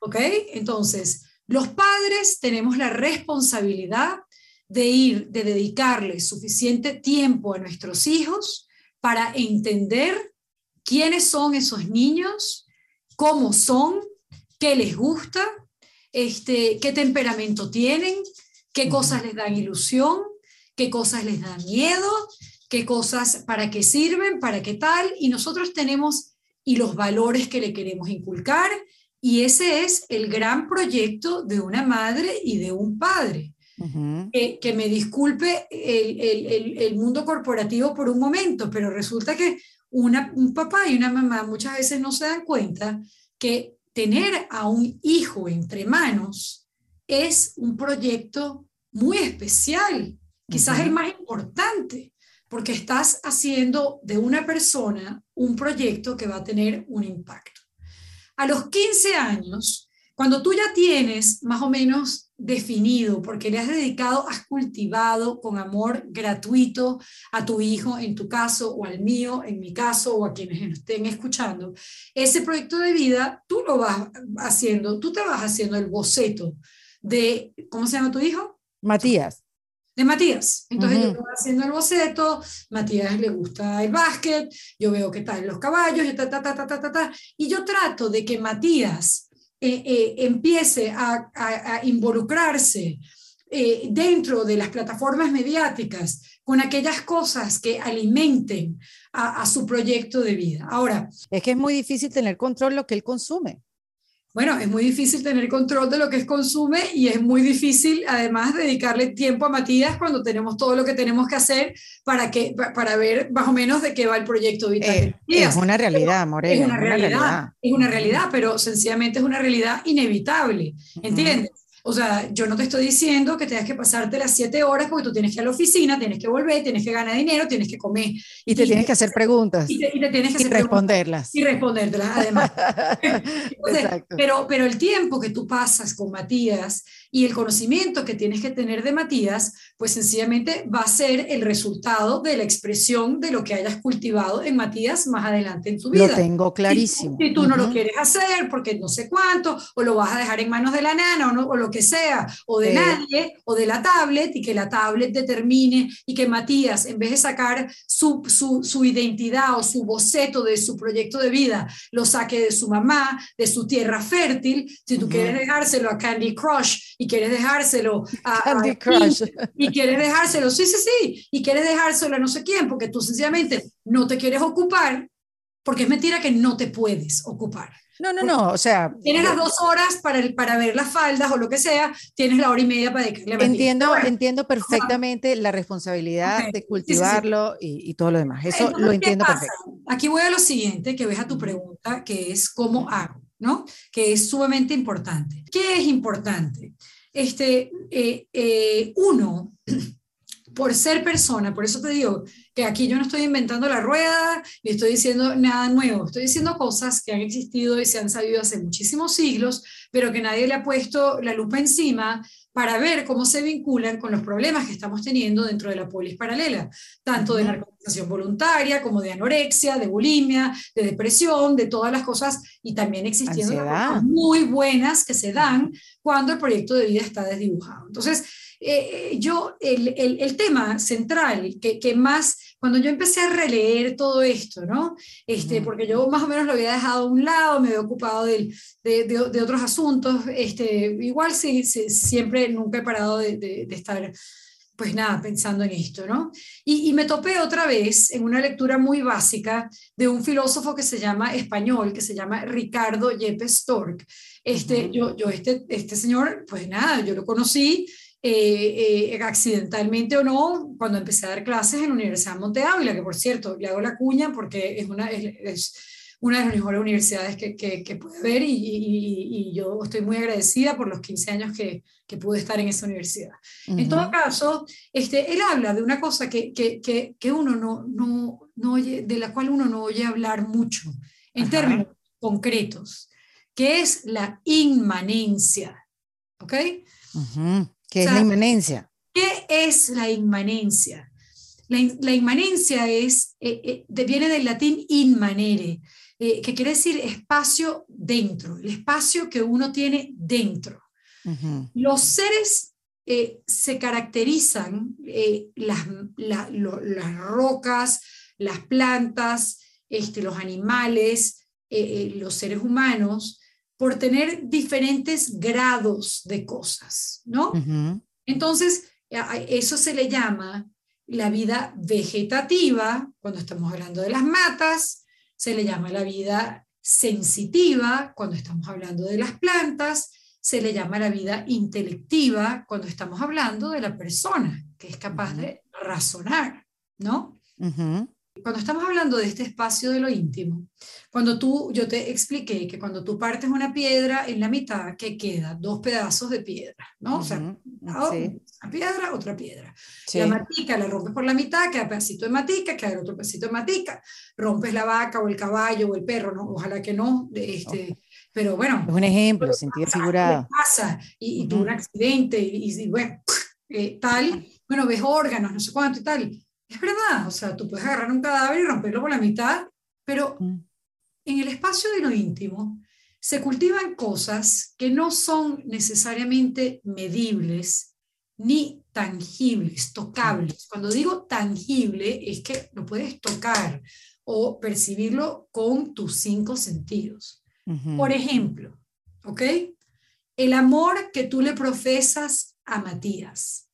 Ok, entonces, los padres tenemos la responsabilidad de ir, de dedicarle suficiente tiempo a nuestros hijos para entender quiénes son esos niños, cómo son, qué les gusta, este, qué temperamento tienen, qué cosas les dan ilusión, qué cosas les dan miedo, qué cosas, para qué sirven, para qué tal, y nosotros tenemos y los valores que le queremos inculcar, y ese es el gran proyecto de una madre y de un padre. que, me disculpe el, el, el, mundo corporativo por un momento, pero resulta que una, un papá y una mamá muchas veces no se dan cuenta que tener a un hijo entre manos es un proyecto muy especial, quizás el más importante, porque estás haciendo de una persona un proyecto que va a tener un impacto. A los 15 años, cuando tú ya tienes más o menos definido, porque le has dedicado, has cultivado con amor gratuito a tu hijo, en tu caso, o al mío, en mi caso, o a quienes estén escuchando, ese proyecto de vida, tú lo vas haciendo, tú te vas haciendo el boceto de, ¿cómo se llama tu hijo? Matías. De Matías. Entonces yo voy haciendo el boceto, Matías le gusta el básquet, yo veo que está en los caballos, y, ta, ta, ta, ta, ta, ta, y yo trato de que Matías eh, eh, empiece a, involucrarse eh, dentro de las plataformas mediáticas con aquellas cosas que alimenten a, a, su proyecto de vida. Ahora. Es que es muy difícil tener control lo que él consume bueno, es muy difícil tener control de lo que es consume y es muy difícil además dedicarle tiempo a Matías cuando tenemos todo lo que tenemos que hacer para, que, para ver más o menos de qué va el proyecto Vital. Eh, es una realidad, Morena. Es una, realidad, es una realidad, pero sencillamente es una realidad inevitable, ¿entiendes? O sea, yo no te estoy diciendo que tengas que pasarte las siete horas porque tú tienes que ir a la oficina, tienes que volver, tienes que ganar dinero, tienes que comer. Y te tienes que hacer preguntas. Y te, tienes que y responderlas. Y responderlas, además. pero, pero el tiempo que tú pasas con Matías y el conocimiento que tienes que tener de Matías, pues sencillamente va a ser el resultado de la expresión de lo que hayas cultivado en Matías más adelante en tu vida. Lo tengo clarísimo. Si, tú no lo quieres hacer porque no sé cuánto, o lo vas a dejar en manos de la nana o, no, o lo que sea, o de nadie, o de la tablet, y que la tablet determine y que Matías, en vez de sacar su, su, su identidad o su boceto de su proyecto de vida, lo saque de su mamá, de su tierra fértil, si tú quieres dejárselo a Candy Crush y quieres dejárselo a, Candy Crush. Y, quieres dejárselo, sí, sí, sí, y quieres dejárselo a no sé quién, porque tú sencillamente no te quieres ocupar, porque es mentira que no te puedes ocupar. No, no, no, o sea... Tienes las dos horas para, para ver las faldas o lo que sea, tienes la hora y media para dedicarle Entiendo, entiendo perfectamente la responsabilidad de cultivarlo Y, y, todo lo demás, eso lo entiendo perfectamente. Aquí voy a lo siguiente, que ves a tu pregunta, que es cómo hago. ¿no? Que es sumamente importante. ¿Qué es importante? Este, eh, eh, uno, por ser persona, por eso te digo que aquí yo no estoy inventando la rueda ni estoy diciendo nada nuevo, estoy diciendo cosas que han existido y se han sabido hace muchísimos siglos, pero que nadie le ha puesto la lupa encima para ver cómo se vinculan con los problemas que estamos teniendo dentro de la polis paralela, tanto de narcotización voluntaria como de anorexia, de bulimia, de depresión, de todas las cosas y también existiendo cosas muy buenas que se dan cuando el proyecto de vida está desdibujado. Entonces, eh, yo, el, el, el, tema central que, que, más, cuando yo empecé a releer todo esto, ¿no? Este, porque yo más o menos lo había dejado a un lado, me había ocupado de, de, de, otros asuntos, este, igual sí, sí, siempre, nunca he parado de, estar pues nada, pensando en esto, ¿no? Y, y, me topé otra vez en una lectura muy básica de un filósofo que se llama español, que se llama Ricardo Yepes Stork. Este, yo, yo este, este señor, pues nada, yo lo conocí eh, eh, accidentalmente o no, cuando empecé a dar clases en la Universidad de Monte Ávila, que por cierto, le hago la cuña porque es una, es, una de las mejores universidades que, que, puede haber y, y, yo estoy muy agradecida por los 15 años que, que pude estar en esa universidad. En todo caso, este, él habla de una cosa que, que uno no, no, no, oye, de la cual uno no oye hablar mucho en términos concretos, que es la inmanencia. ¿Ok? ¿Qué es la inmanencia? ¿Qué es la inmanencia? La, inmanencia es, eh, eh, viene del latín inmanere, eh, que quiere decir espacio dentro, el espacio que uno tiene dentro. Los seres se caracterizan, las, las, rocas, las plantas, este, los animales, los seres humanos, por tener diferentes grados de cosas, ¿no? Entonces, eso se le llama la vida vegetativa, cuando estamos hablando de las matas, se le llama la vida sensitiva, cuando estamos hablando de las plantas, se le llama la vida intelectiva, cuando estamos hablando de la persona que es capaz de razonar, ¿no? Cuando estamos hablando de este espacio de lo íntimo, cuando tú, yo te expliqué que cuando tú partes una piedra en la mitad, que queda dos pedazos de piedra, ¿no? O sea, una piedra, otra piedra. La matica la rompes por la mitad, queda pedacito de matica, queda otro pedacito de matica. Rompes la vaca o el caballo o el perro, ¿no? Ojalá que no, este, pero bueno. Es un ejemplo, sentido figurado. Pasa y, y tuvo un accidente y, y bueno, eh, tal, bueno, ves órganos, no sé cuánto y tal es verdad, o sea, tú puedes agarrar un cadáver y romperlo por la mitad, pero mm. en el espacio de lo íntimo se cultivan cosas que no son necesariamente medibles ni tangibles, tocables. Mm. Cuando digo tangible es que lo puedes tocar o percibirlo con tus cinco sentidos. Por ejemplo, ¿ok? El amor que tú le profesas a Matías.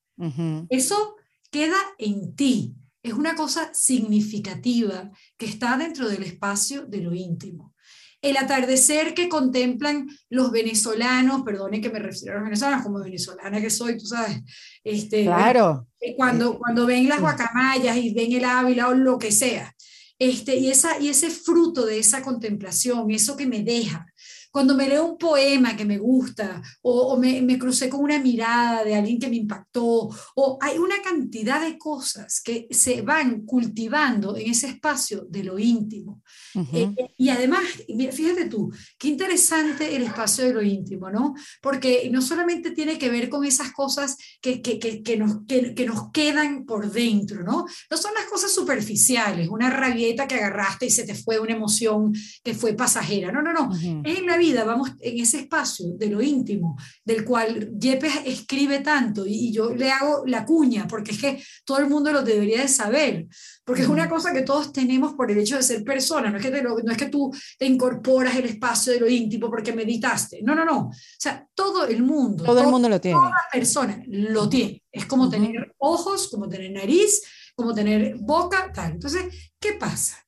Eso queda en ti es una cosa significativa que está dentro del espacio de lo íntimo. El atardecer que contemplan los venezolanos, perdone que me refiero a los venezolanos, como venezolana que soy, tú sabes, este, claro. Eh, cuando, cuando ven las guacamayas y ven el Ávila o lo que sea, este, y, esa, y ese fruto de esa contemplación, eso que me deja, cuando me leo un poema que me gusta o, me, me, crucé con una mirada de alguien que me impactó o hay una cantidad de cosas que se van cultivando en ese espacio de lo íntimo. Eh, eh, y además, fíjate tú, qué interesante el espacio de lo íntimo, ¿no? Porque no solamente tiene que ver con esas cosas que, que, que, que nos, que, nos quedan por dentro, ¿no? No son las cosas superficiales, una rabieta que agarraste y se te fue una emoción que fue pasajera. No, no, no. Es en la vida, vamos en ese espacio de lo íntimo, del cual Yepes escribe tanto y, yo le hago la cuña, porque es que todo el mundo lo debería de saber, porque es una cosa que todos tenemos por el hecho de ser personas, no es, que no es que tú te incorporas el espacio de lo íntimo porque meditaste, no, no, no, o sea, todo el mundo, todo, el mundo lo tiene. Toda persona lo tiene, es como tener ojos, como tener nariz, como tener boca, tal. Entonces, ¿qué pasa?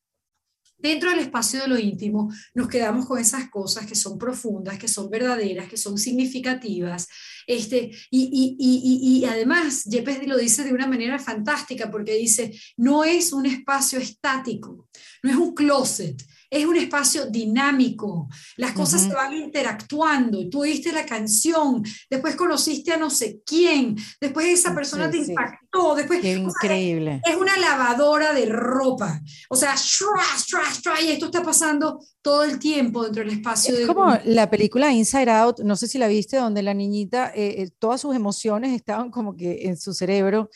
Dentro del espacio de lo íntimo nos quedamos con esas cosas que son profundas, que son verdaderas, que son significativas. Este, y, y, y, además, Yepes lo dice de una manera fantástica porque dice, no es un espacio estático, no es un closet, es un espacio dinámico, las cosas se van interactuando, tú oíste la canción, después conociste a no sé quién, después esa persona te impactó, después... Qué increíble. es una lavadora de ropa, o sea, y esto está pasando todo el tiempo dentro del espacio. Es como la película Inside Out, no sé si la viste, donde la niñita, eh, eh, todas sus emociones estaban como que en su cerebro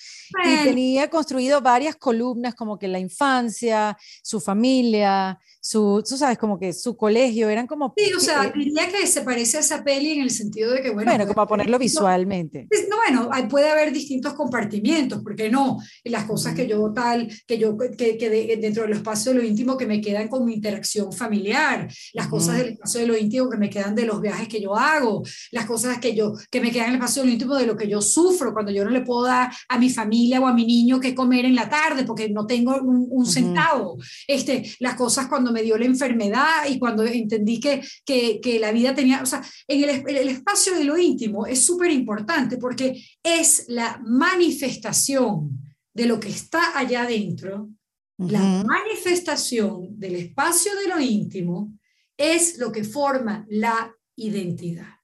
y tenía construido varias columnas como que la infancia, su familia, su tú sabes, como que su colegio, eran como... Sí, o sea, diría que se parece a esa peli en el sentido de que, bueno... Bueno, como para ponerlo visualmente. No, bueno, puede haber distintos compartimientos, porque no? Las cosas que yo tal, que yo, que, que dentro del espacio de lo íntimo que me quedan con mi interacción familiar, las cosas del espacio de lo íntimo que me quedan de los viajes que yo hago, las cosas que yo, que me quedan en el espacio de lo íntimo de lo que yo sufro cuando yo no le puedo dar a mi familia o a mi niño que comer en la tarde porque no tengo un, centavo, este, las cosas cuando me dio la enfermedad y cuando entendí que, que, que la vida tenía, o sea, en el, el espacio de lo íntimo es súper importante porque es la manifestación de lo que está allá adentro, la manifestación del espacio de lo íntimo es lo que forma la identidad.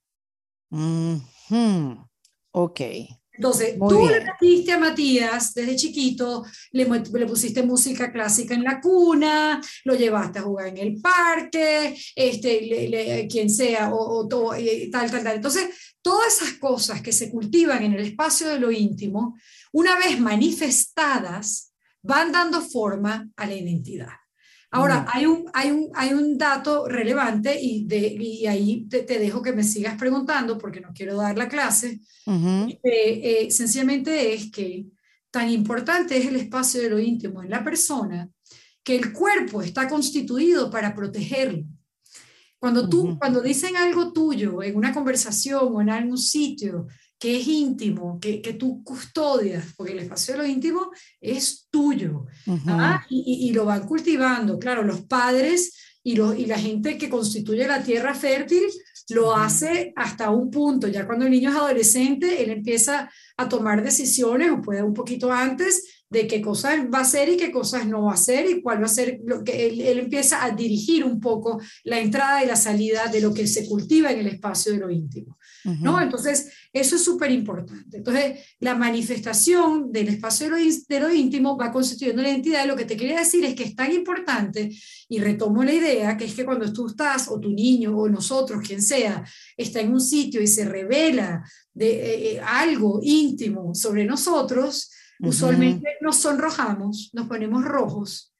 Ok. Entonces, tú le metiste a Matías desde chiquito, le, le, pusiste música clásica en la cuna, lo llevaste a jugar en el parque, este, quien sea, o, tal, tal, tal. Entonces, todas esas cosas que se cultivan en el espacio de lo íntimo, una vez manifestadas, van dando forma a la identidad. Ahora, hay un, hay, un, hay un dato relevante y, de, y ahí te, dejo que me sigas preguntando porque no quiero dar la clase. Eh, sencillamente es que tan importante es el espacio de lo íntimo en la persona que el cuerpo está constituido para protegerlo. Cuando tú, cuando dicen algo tuyo en una conversación o en algún sitio que es íntimo, que, que, tú custodias, porque el espacio de lo íntimo es tuyo, ¿ah? y, y, lo van cultivando. Claro, los padres y, y la gente que constituye la tierra fértil lo hace hasta un punto. Ya cuando el niño es adolescente, él empieza a tomar decisiones, o puede un poquito antes, de qué cosas va a hacer y qué cosas no va a hacer y cuál va a ser lo que él, él, empieza a dirigir un poco la entrada y la salida de lo que se cultiva en el espacio de lo íntimo. ¿no? Entonces, eso es súper importante. Entonces, la manifestación del espacio de lo, íntimo va constituyendo la identidad. Lo que te quería decir es que es tan importante, y retomo la idea, que es que cuando tú estás, o tu niño, o nosotros, quien sea, está en un sitio y se revela de eh, eh, algo íntimo sobre nosotros, usualmente nos sonrojamos, nos ponemos rojos,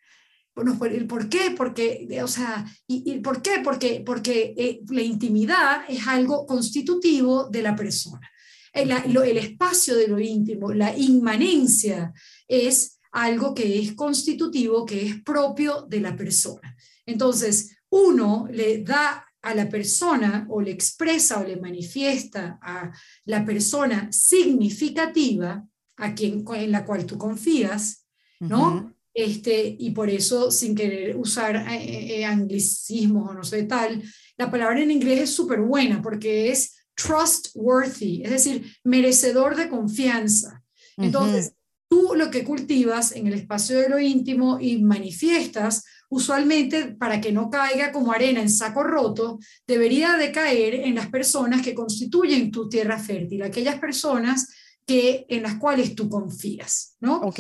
¿Por qué? Porque, o sea, y, ¿por qué? Porque, porque eh, la intimidad es algo constitutivo de la persona. El, el, espacio de lo íntimo, la inmanencia, es algo que es constitutivo, que es propio de la persona. Entonces, uno le da a la persona o le expresa o le manifiesta a la persona significativa a quien en la cual tú confías, ¿no? Este, y por eso, sin querer usar eh, eh, eh, anglicismos o no sé tal, la palabra en inglés es súper buena porque es trustworthy, es decir, merecedor de confianza. Entonces, tú lo que cultivas en el espacio de lo íntimo y manifiestas, usualmente para que no caiga como arena en saco roto, debería de caer en las personas que constituyen tu tierra fértil, aquellas personas que, en las cuales tú confías, ¿no? Ok,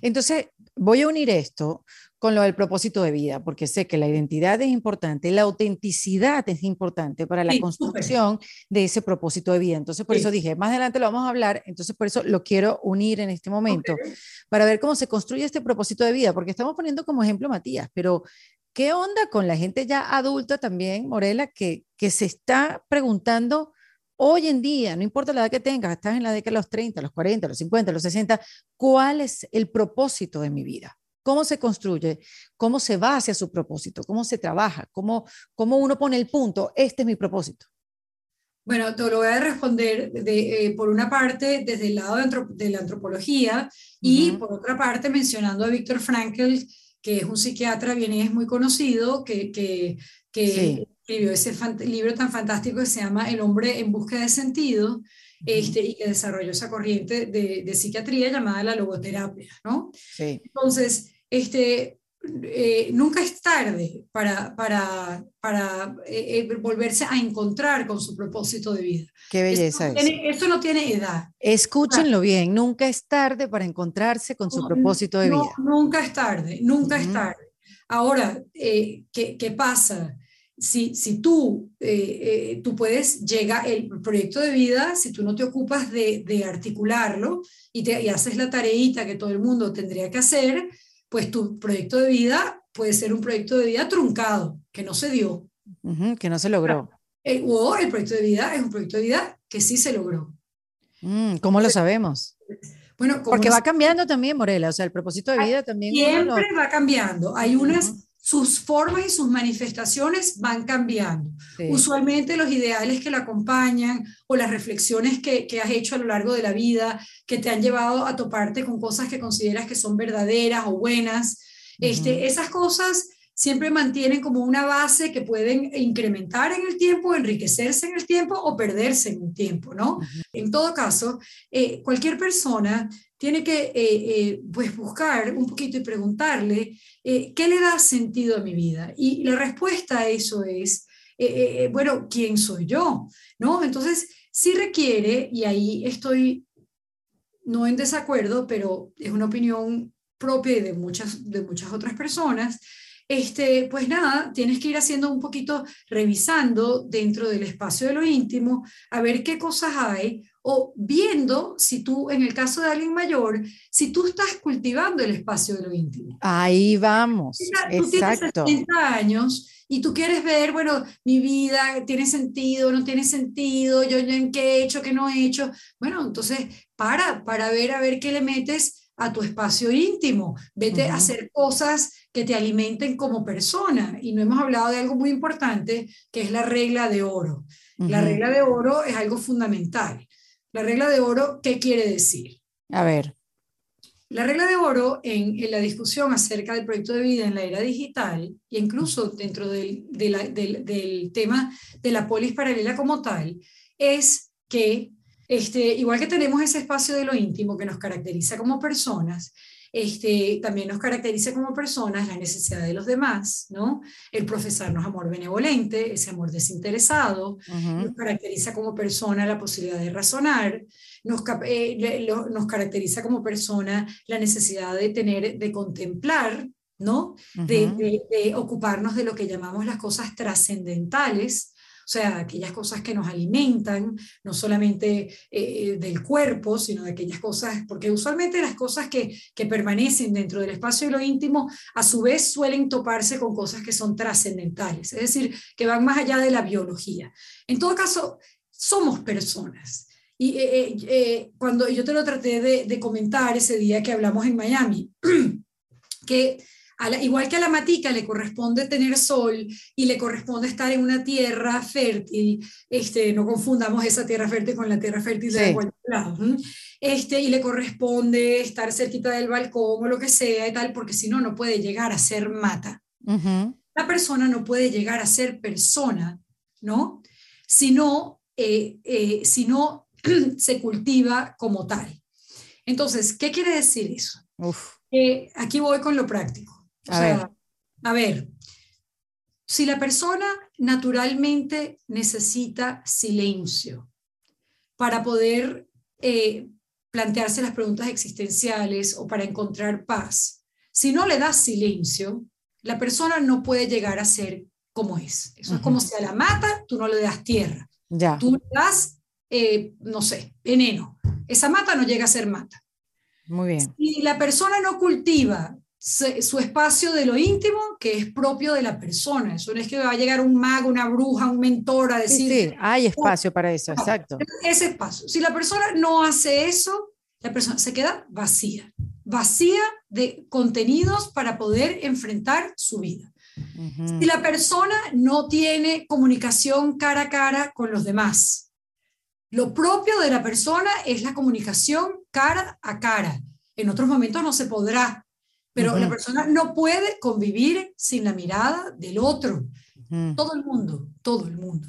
entonces voy a unir esto con lo del propósito de vida, porque sé que la identidad es importante, la autenticidad es importante para la construcción de ese propósito de vida. Entonces, por eso dije, más adelante lo vamos a hablar, entonces por eso lo quiero unir en este momento, para ver cómo se construye este propósito de vida, porque estamos poniendo como ejemplo Matías, pero ¿qué onda con la gente ya adulta también, Morela, que, que se está preguntando Hoy en día, no importa la edad que tengas, estás en la década de los 30, los 40, los 50, los 60, ¿cuál es el propósito de mi vida? ¿Cómo se construye? ¿Cómo se va hacia su propósito? ¿Cómo se trabaja? ¿Cómo, cómo uno pone el punto? Este es mi propósito. Bueno, te lo voy a responder de, eh, por una parte desde el lado de, la antropología y por otra parte mencionando a Víctor Frankl, que es un psiquiatra vienés muy conocido, que, que, que escribió ese libro tan fantástico que se llama El hombre en búsqueda de sentido, este, y que desarrolló esa corriente de, de psiquiatría llamada la logoterapia, ¿no? Sí. Entonces, este, eh, nunca es tarde para, para, para eh, eh, volverse a encontrar con su propósito de vida. Qué belleza eso. No tiene, eso no tiene edad. Escúchenlo bien, nunca es tarde para encontrarse con su propósito de vida. Nunca es tarde, nunca es tarde. Ahora, ¿qué, ¿qué, pasa? Si, si tú, eh, eh, tú puedes llegar, el proyecto de vida, si tú no te ocupas de, de articularlo y, te, y haces la tareita que todo el mundo tendría que hacer, pues tu proyecto de vida puede ser un proyecto de vida truncado, que no se dio. que no se logró. El, o el proyecto de vida es un proyecto de vida que sí se logró. Mm, ¿Cómo lo sabemos? Bueno, porque va cambiando también, Morela, o sea, el propósito de vida también. Siempre va cambiando. Hay unas, sus formas y sus manifestaciones van cambiando. Usualmente los ideales que la acompañan o las reflexiones que, que, has hecho a lo largo de la vida, que te han llevado a toparte con cosas que consideras que son verdaderas o buenas, este, esas cosas siempre mantienen como una base que pueden incrementar en el tiempo, enriquecerse en el tiempo o perderse en un tiempo, ¿no? En todo caso, eh, cualquier persona tiene que eh, eh, pues buscar un poquito y preguntarle qué le da sentido a mi vida. Y la respuesta a eso es, bueno, ¿quién soy yo? ¿No? Entonces, sí requiere, y ahí estoy no en desacuerdo, pero es una opinión propia de muchas, de muchas otras personas, este, pues nada, tienes que ir haciendo un poquito, revisando dentro del espacio de lo íntimo, a ver qué cosas hay, o viendo si tú, en el caso de alguien mayor, si tú estás cultivando el espacio de lo íntimo. Ahí vamos. Tú Exacto. tienes 60 años y tú quieres ver, bueno, mi vida tiene sentido, no tiene sentido, yo, yo en qué he hecho, qué no he hecho. Bueno, entonces para, para ver, a ver qué le metes a tu espacio íntimo, vete a hacer cosas que te alimenten como persona. Y no hemos hablado de algo muy importante, que es la regla de oro. La regla de oro es algo fundamental. La regla de oro, ¿qué quiere decir? A ver. La regla de oro en, la discusión acerca del proyecto de vida en la era digital, e incluso dentro del, del tema de la polis paralela como tal, es que este, igual que tenemos ese espacio de lo íntimo que nos caracteriza como personas, este, también nos caracteriza como personas la necesidad de los demás, ¿no? El profesarnos amor benevolente, ese amor desinteresado, nos caracteriza como persona la posibilidad de razonar, nos, eh, nos caracteriza como persona la necesidad de tener, de contemplar, ¿no? de, de, ocuparnos de lo que llamamos las cosas trascendentales, o sea, aquellas cosas que nos alimentan, no solamente eh, eh, del cuerpo, sino de aquellas cosas, porque usualmente las cosas que, que permanecen dentro del espacio de lo íntimo, a su vez suelen toparse con cosas que son trascendentales, es decir, que van más allá de la biología. En todo caso, somos personas. Y eh, cuando yo te lo traté de, de comentar ese día que hablamos en Miami, que igual que a la matica le corresponde tener sol y le corresponde estar en una tierra fértil, este, no confundamos esa tierra fértil con la tierra fértil de cualquier lado, este, y le corresponde estar cerquita del balcón o lo que sea y tal, porque si no, no puede llegar a ser mata. La persona no puede llegar a ser persona, ¿no? Si no, eh, eh, si no se cultiva como tal. Entonces, ¿qué quiere decir eso? aquí voy con lo práctico. A, ver. a ver, si la persona naturalmente necesita silencio para poder eh, plantearse las preguntas existenciales o para encontrar paz, si no le das silencio, la persona no puede llegar a ser como es. Eso es como si a la mata tú no le das tierra. Ya. Tú le das, eh, no sé, veneno. Esa mata no llega a ser mata. Muy bien. Si la persona no cultiva su espacio de lo íntimo que es propio de la persona. Eso no es que va a llegar un mago, una bruja, un mentor a decir... Sí, hay espacio para eso, exacto. Ese espacio. Si la persona no hace eso, la persona se queda vacía, vacía de contenidos para poder enfrentar su vida. Si la persona no tiene comunicación cara a cara con los demás, lo propio de la persona es la comunicación cara a cara. En otros momentos no se podrá, pero la persona no puede convivir sin la mirada del otro. Todo el mundo, todo el mundo.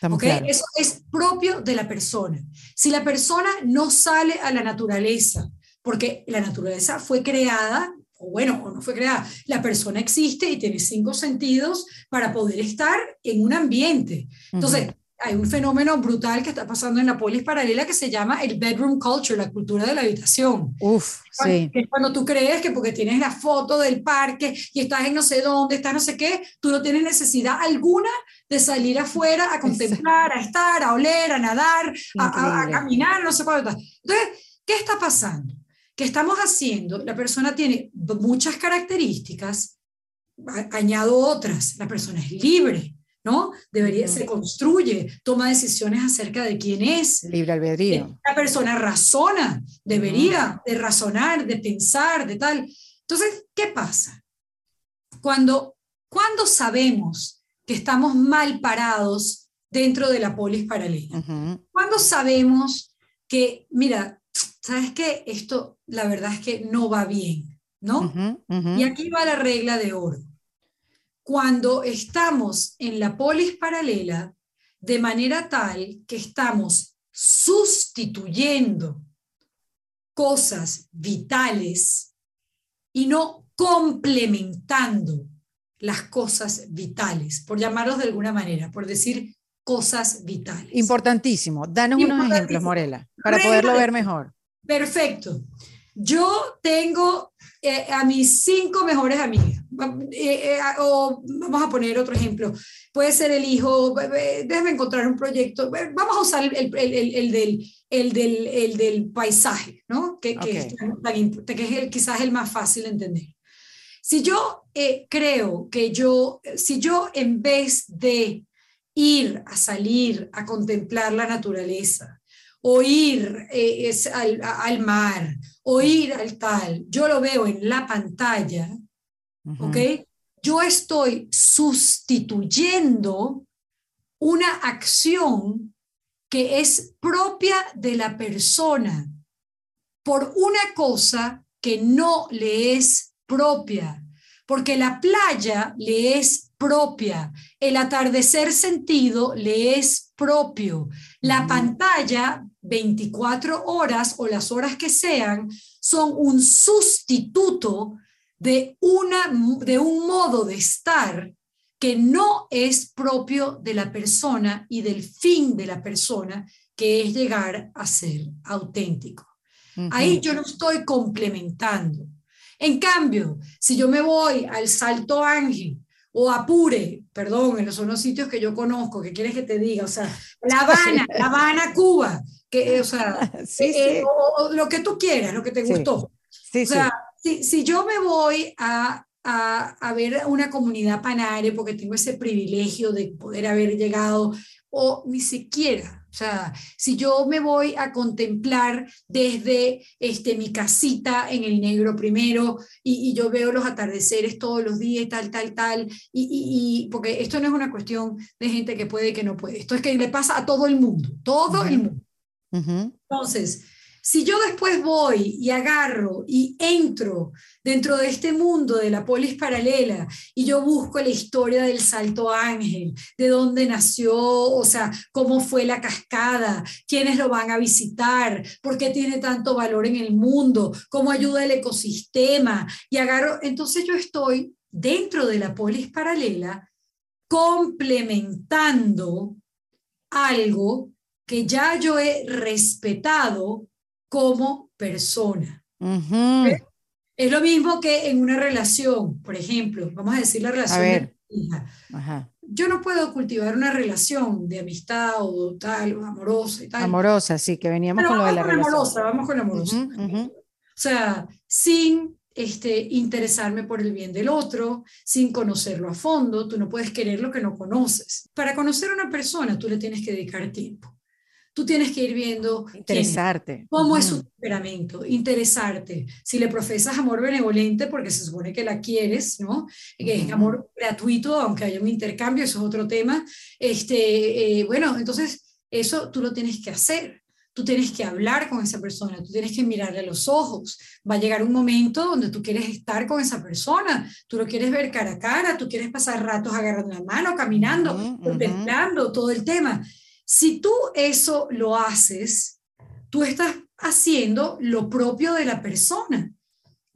¿Okay? Eso es propio de la persona. Si la persona no sale a la naturaleza, porque la naturaleza fue creada, o bueno, o no fue creada, la persona existe y tiene cinco sentidos para poder estar en un ambiente. Entonces, hay un fenómeno brutal que está pasando en la polis paralela que se llama el bedroom culture, la cultura de la habitación. Uf, sí. es cuando tú crees que porque tienes la foto del parque y estás en no sé dónde, estás no sé qué, tú no tienes necesidad alguna de salir afuera a contemplar, a estar, a oler, a nadar, a, caminar, no sé cuánto. Entonces, ¿qué está pasando? Que estamos haciendo, la persona tiene muchas características añado otras, la persona es libre, ¿no? Debería, se construye, toma decisiones acerca de quién es. Libre albedrío. La persona razona, debería de razonar, de pensar, de tal. Entonces, ¿qué pasa? Cuando, cuando sabemos que estamos mal parados dentro de la polis paralela, cuando sabemos que, mira, ¿sabes qué? Esto, la verdad es que no va bien, ¿no? Y aquí va la regla de oro cuando estamos en la polis paralela de manera tal que estamos sustituyendo cosas vitales y no complementando las cosas vitales, por llamarlos de alguna manera, por decir cosas vitales. Importantísimo. Danos unos ejemplos, Morela, para poderlo ver mejor. Perfecto. Yo tengo eh, a mis cinco mejores amigas. Eh, eh, o vamos a poner otro ejemplo. Puede ser el hijo, déjame encontrar un proyecto. Vamos a usar el, el, el, del, el, del, el del paisaje, ¿no? Que, que, es, que es el, quizás el más fácil de entender. Si yo creo que yo, si yo en vez de ir a salir a contemplar la naturaleza, o ir es al, al mar, o ir al tal, yo lo veo en la pantalla, ¿ok? Yo estoy sustituyendo una acción que es propia de la persona por una cosa que no le es propia, porque la playa le es propia, el atardecer sentido le es propio, la pantalla 24 horas o las horas que sean son un sustituto de, una, de un modo de estar que no es propio de la persona y del fin de la persona, que es llegar a ser auténtico. Ahí yo no estoy complementando. En cambio, si yo me voy al Salto Ángel o Apure, perdón, en los, son los sitios que yo conozco, que quieres que te diga, o sea, La Habana, La Habana, Cuba, que, o sea, eh, O, lo que tú quieras, lo que te gustó. o sea, si, si, yo me voy a, a, a, ver una comunidad panare porque tengo ese privilegio de poder haber llegado, o ni siquiera o sea, si yo me voy a contemplar desde este, mi casita en el negro primero y, yo veo los atardeceres todos los días, tal, tal, tal, y, porque esto no es una cuestión de gente que puede y que no puede, esto es que le pasa a todo el mundo, todo el mundo. Entonces, si yo después voy y agarro y entro dentro de este mundo de la polis paralela y yo busco la historia del Salto Ángel, de dónde nació, o sea, cómo fue la cascada, quiénes lo van a visitar, por qué tiene tanto valor en el mundo, cómo ayuda el ecosistema, y agarro, entonces yo estoy dentro de la polis paralela complementando algo que ya yo he respetado como persona. Es lo mismo que en una relación, por ejemplo, vamos a decir la relación de hija. Yo no puedo cultivar una relación de amistad o tal, o amorosa y tal. Amorosa, sí, que veníamos con lo de la relación. Amorosa, vamos con la amorosa. O sea, sin este, interesarme por el bien del otro, sin conocerlo a fondo, tú no puedes querer lo que no conoces. Para conocer a una persona, tú le tienes que dedicar tiempo tú tienes que ir viendo. Interesarte. cómo es su temperamento, interesarte. Si le profesas amor benevolente, porque se supone que la quieres, ¿no? Que es amor gratuito, aunque haya un intercambio, eso es otro tema. Este, eh, bueno, entonces eso tú lo tienes que hacer. Tú tienes que hablar con esa persona, tú tienes que mirarle a los ojos. Va a llegar un momento donde tú quieres estar con esa persona, tú lo quieres ver cara a cara, tú quieres pasar ratos agarrando la mano, caminando, contemplando todo el tema si tú eso lo haces, tú estás haciendo lo propio de la persona,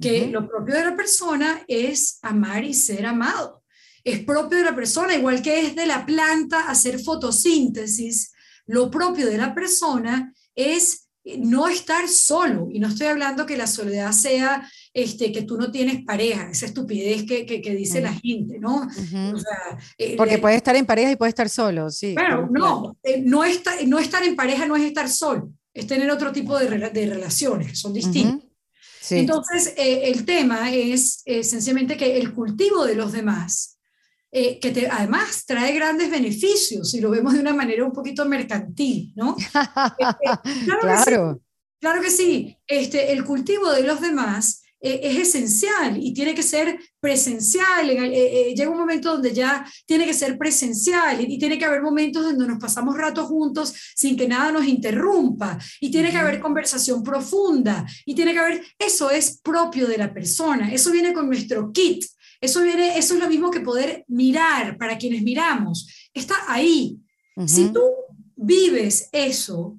que lo propio de la persona es amar y ser amado. Es propio de la persona, igual que es de la planta hacer fotosíntesis, lo propio de la persona es no estar solo. Y no estoy hablando que la soledad sea este, que tú no tienes pareja, esa estupidez que, que, dice la gente, ¿no? Eh, Porque puede estar en pareja y puede estar solo, sí. Bueno, no, eh, no, está, no estar en pareja no es estar solo, es tener otro tipo de, de relaciones, son distintas. Entonces, eh, el tema es sencillamente que el cultivo de los demás, eh, que te, además trae grandes beneficios, y lo vemos de una manera un poquito mercantil, ¿no? claro, claro. Que sí, claro que sí. Este, el cultivo de los demás eh, es esencial y tiene que ser presencial. Eh, eh, llega un momento donde ya tiene que ser presencial y, tiene que haber momentos donde nos pasamos rato juntos sin que nada nos interrumpa y tiene que haber conversación profunda y tiene que haber, eso es propio de la persona, eso viene con nuestro kit. Eso, viene, eso es lo mismo que poder mirar para quienes miramos. Está ahí. Si tú vives eso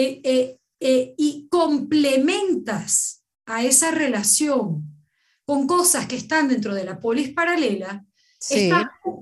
y complementas a esa relación con cosas que están dentro de la polis paralela, sí.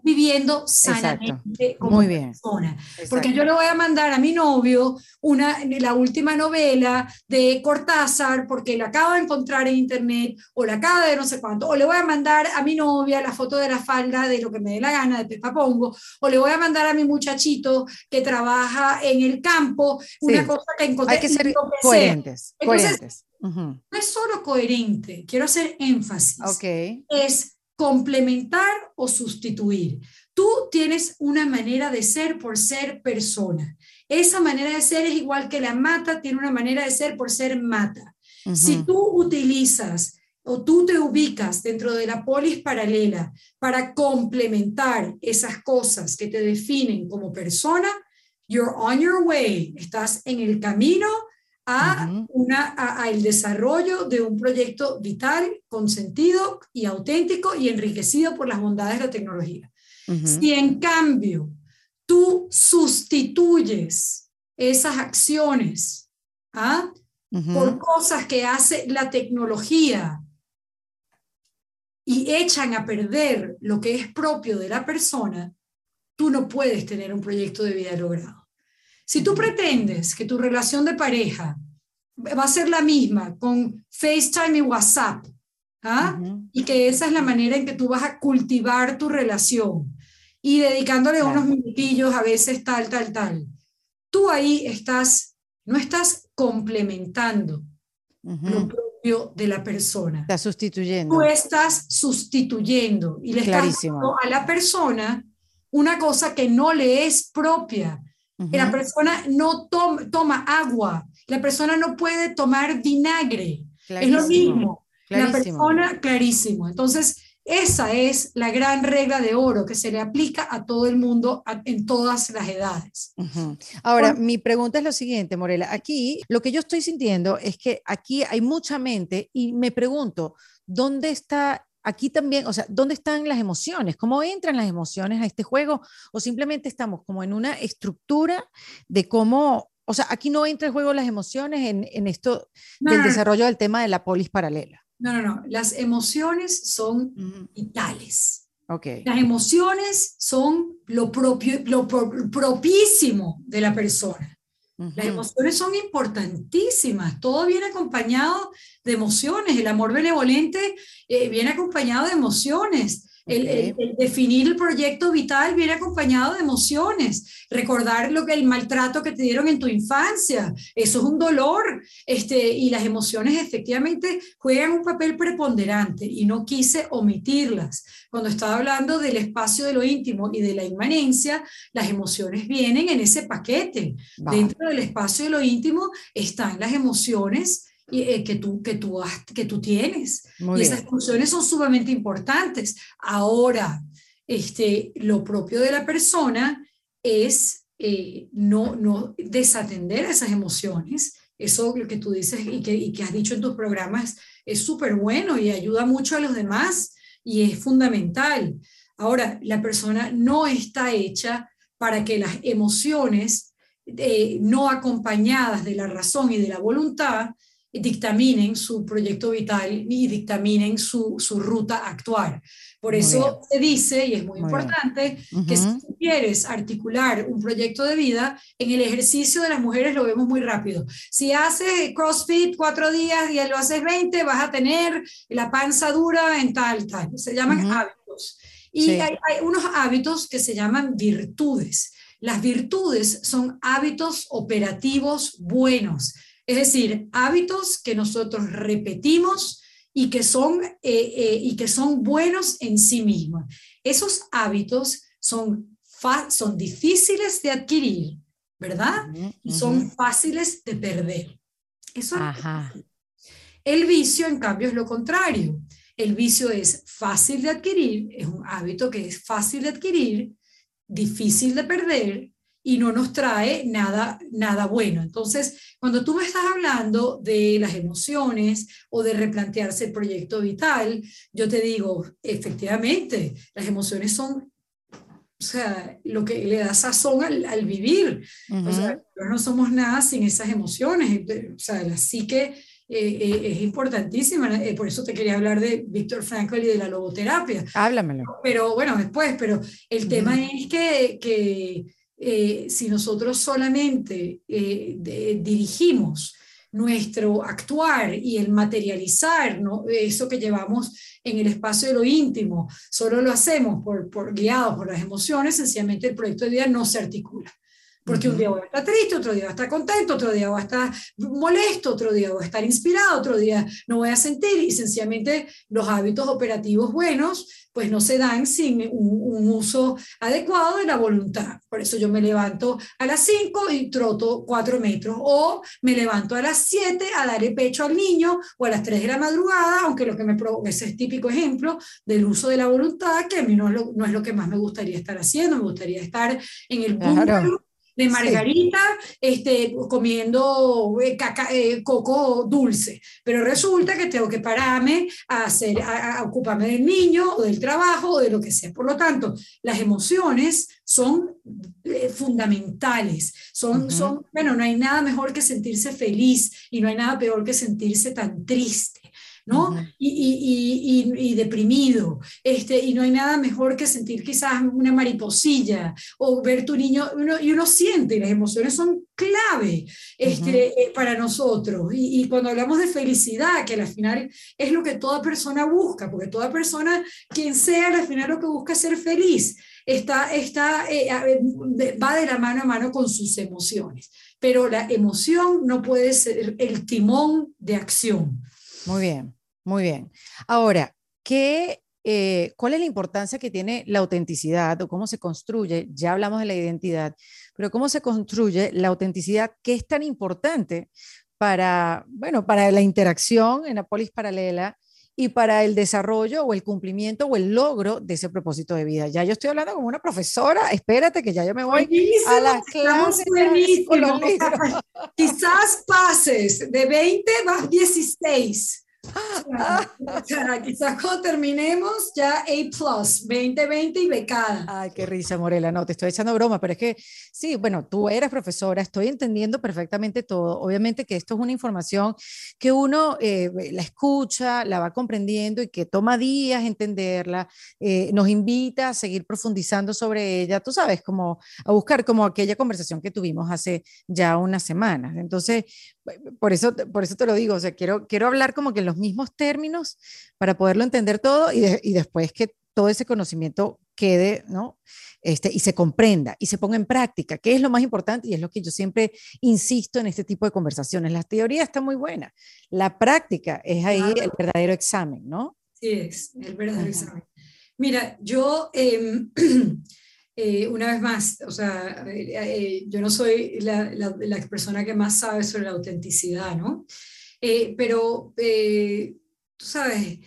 viviendo sanamente como Muy bien. persona. Porque yo le voy a mandar a mi novio una, la última novela de Cortázar porque la acabo de encontrar en internet o la acaba de no sé cuánto, o le voy a mandar a mi novia la foto de la falda de lo que me dé la gana de Pepa Pongo, o le voy a mandar a mi muchachito que trabaja en el campo una cosa que encontré. Hay que ser coherentes. coherentes. No es solo coherente, quiero hacer énfasis. Okay. Es complementar o sustituir. Tú tienes una manera de ser por ser persona. Esa manera de ser es igual que la mata tiene una manera de ser por ser mata. Si tú utilizas o tú te ubicas dentro de la polis paralela para complementar esas cosas que te definen como persona, you're on your way, estás en el camino a, una, a, el desarrollo de un proyecto vital, con sentido y auténtico y enriquecido por las bondades de la tecnología. Si en cambio tú sustituyes esas acciones ¿ah? por cosas que hace la tecnología y echan a perder lo que es propio de la persona, tú no puedes tener un proyecto de vida logrado. Si tú pretendes que tu relación de pareja va a ser la misma con FaceTime y WhatsApp, ¿ah? y que esa es la manera en que tú vas a cultivar tu relación y dedicándole unos minutillos a veces tal, tal, tal, tú ahí estás, no estás complementando lo propio de la persona. Estás sustituyendo. Tú estás sustituyendo y le estás dando a la persona una cosa que no le es propia la persona no toma agua, la persona no puede tomar vinagre. Es lo mismo. La persona, clarísimo. Entonces, esa es la gran regla de oro que se le aplica a todo el mundo en todas las edades. Ahora, mi pregunta es lo siguiente, Morela. Aquí lo que yo estoy sintiendo es que aquí hay mucha mente y me pregunto, ¿dónde está aquí también, o sea, ¿dónde están las emociones? ¿Cómo entran las emociones a este juego? ¿O simplemente estamos como en una estructura de cómo, o sea, aquí no entra el juego las emociones en, esto del desarrollo del tema de la polis paralela? No, no, no, las emociones son vitales. Okay. Las emociones son lo, propio, lo propísimo de la persona. Las emociones son importantísimas, todo viene acompañado de emociones, el amor benevolente eh, viene acompañado de emociones. El, definir el proyecto vital viene acompañado de emociones. Recordar lo que el maltrato que te dieron en tu infancia, eso es un dolor. Este, y las emociones efectivamente juegan un papel preponderante y no quise omitirlas. Cuando estaba hablando del espacio de lo íntimo y de la inmanencia, las emociones vienen en ese paquete. Dentro del espacio de lo íntimo están las emociones eh, que, tú, que, tú, que tú tienes. y esas funciones son sumamente importantes. Ahora, este, lo propio de la persona es eh, no, no desatender esas emociones. Eso lo que tú dices y que, y que has dicho en tus programas es súper bueno y ayuda mucho a los demás y es fundamental. Ahora, la persona no está hecha para que las emociones eh, no acompañadas de la razón y de la voluntad dictaminen su proyecto vital y dictaminen su, su ruta a actuar. Por eso se dice, y es muy, importante, que si quieres articular un proyecto de vida, en el ejercicio de las mujeres lo vemos muy rápido. Si haces CrossFit cuatro días y lo haces 20, vas a tener la panza dura en tal, tal. Se llaman hábitos. Y hay, hay unos hábitos que se llaman virtudes. Las virtudes son hábitos operativos buenos Es decir, hábitos que nosotros repetimos y que son, eh, eh, y que son buenos en sí mismos. Esos hábitos son, son difíciles de adquirir, ¿verdad? Y son fáciles de perder. Eso El vicio, en cambio, es lo contrario. El vicio es fácil de adquirir, es un hábito que es fácil de adquirir, difícil de perder y no nos trae nada, nada bueno. Entonces, cuando tú me estás hablando de las emociones o de replantearse el proyecto vital, yo te digo, efectivamente, las emociones son o sea, lo que le da sazón al, al vivir. O sea, no somos nada sin esas emociones. O sea, la psique eh, eh, es importantísima. Eh, por eso te quería hablar de Víctor Frankl y de la logoterapia. Háblamelo. Pero bueno, después, pero el tema es que, que eh, si nosotros solamente eh, dirigimos nuestro actuar y el materializar eso que llevamos en el espacio de lo íntimo, solo lo hacemos por, por guiados por las emociones, sencillamente el proyecto de vida no se articula. Porque un día voy a estar triste, otro día voy a estar contento, otro día voy a estar molesto, otro día voy a estar inspirado, otro día no voy a sentir. Y sencillamente los hábitos operativos buenos pues no se dan sin un, uso adecuado de la voluntad. Por eso yo me levanto a las 5 y troto 4 metros o me levanto a las 7 a dar el pecho al niño o a las 3 de la madrugada, aunque lo que me provoca, ese es típico ejemplo del uso de la voluntad, que a mí no es lo, no es lo que más me gustaría estar haciendo, me gustaría estar en el punto de margarita, este, comiendo eh, eh, coco dulce. Pero resulta que tengo que pararme a, hacer, a, ocuparme del niño o del trabajo o de lo que sea. Por lo tanto, las emociones son eh, fundamentales. Son, son, bueno, no hay nada mejor que sentirse feliz y no hay nada peor que sentirse tan triste. ¿No? y, y, y, y, deprimido, este, y no hay nada mejor que sentir quizás una mariposilla o ver tu niño, uno, y uno siente, las emociones son clave este, eh, para nosotros. Y, cuando hablamos de felicidad, que al final es lo que toda persona busca, porque toda persona, quien sea, al final lo que busca es ser feliz. Está, está, eh, va de la mano a mano con sus emociones, pero la emoción no puede ser el timón de acción. Muy bien, muy bien. Ahora, ¿qué, eh, ¿cuál es la importancia que tiene la autenticidad o cómo se construye? Ya hablamos de la identidad, pero ¿cómo se construye la autenticidad que es tan importante para, bueno, para la interacción en la polis paralela y para el desarrollo o el cumplimiento o el logro de ese propósito de vida. Ya yo estoy hablando como una profesora, espérate que ya yo me voy a las clases con los Quizás pases de 20 más 16. quizás cuando terminemos ya A+, 2020 y becada. Ay, qué risa, Morela. No, te estoy echando broma, pero es que sí, bueno, tú eres profesora, estoy entendiendo perfectamente todo. Obviamente que esto es una información que uno eh, la escucha, la va comprendiendo y que toma días entenderla, eh, nos invita a seguir profundizando sobre ella, tú sabes, como a buscar como aquella conversación que tuvimos hace ya unas semanas. Entonces, por eso, por eso te lo digo, o sea, quiero, quiero hablar como que en los mismos términos para poderlo entender todo y, y después que todo ese conocimiento quede, ¿no? Este, y se comprenda y se ponga en práctica, que es lo más importante y es lo que yo siempre insisto en este tipo de conversaciones. La teoría está muy buena, la práctica es ahí el verdadero examen, ¿no? Sí, es el verdadero examen. Mira, yo em, Eh, una vez más, o sea, eh, eh, yo no soy la, la, la, persona que más sabe sobre la autenticidad, ¿no? pero tú sabes,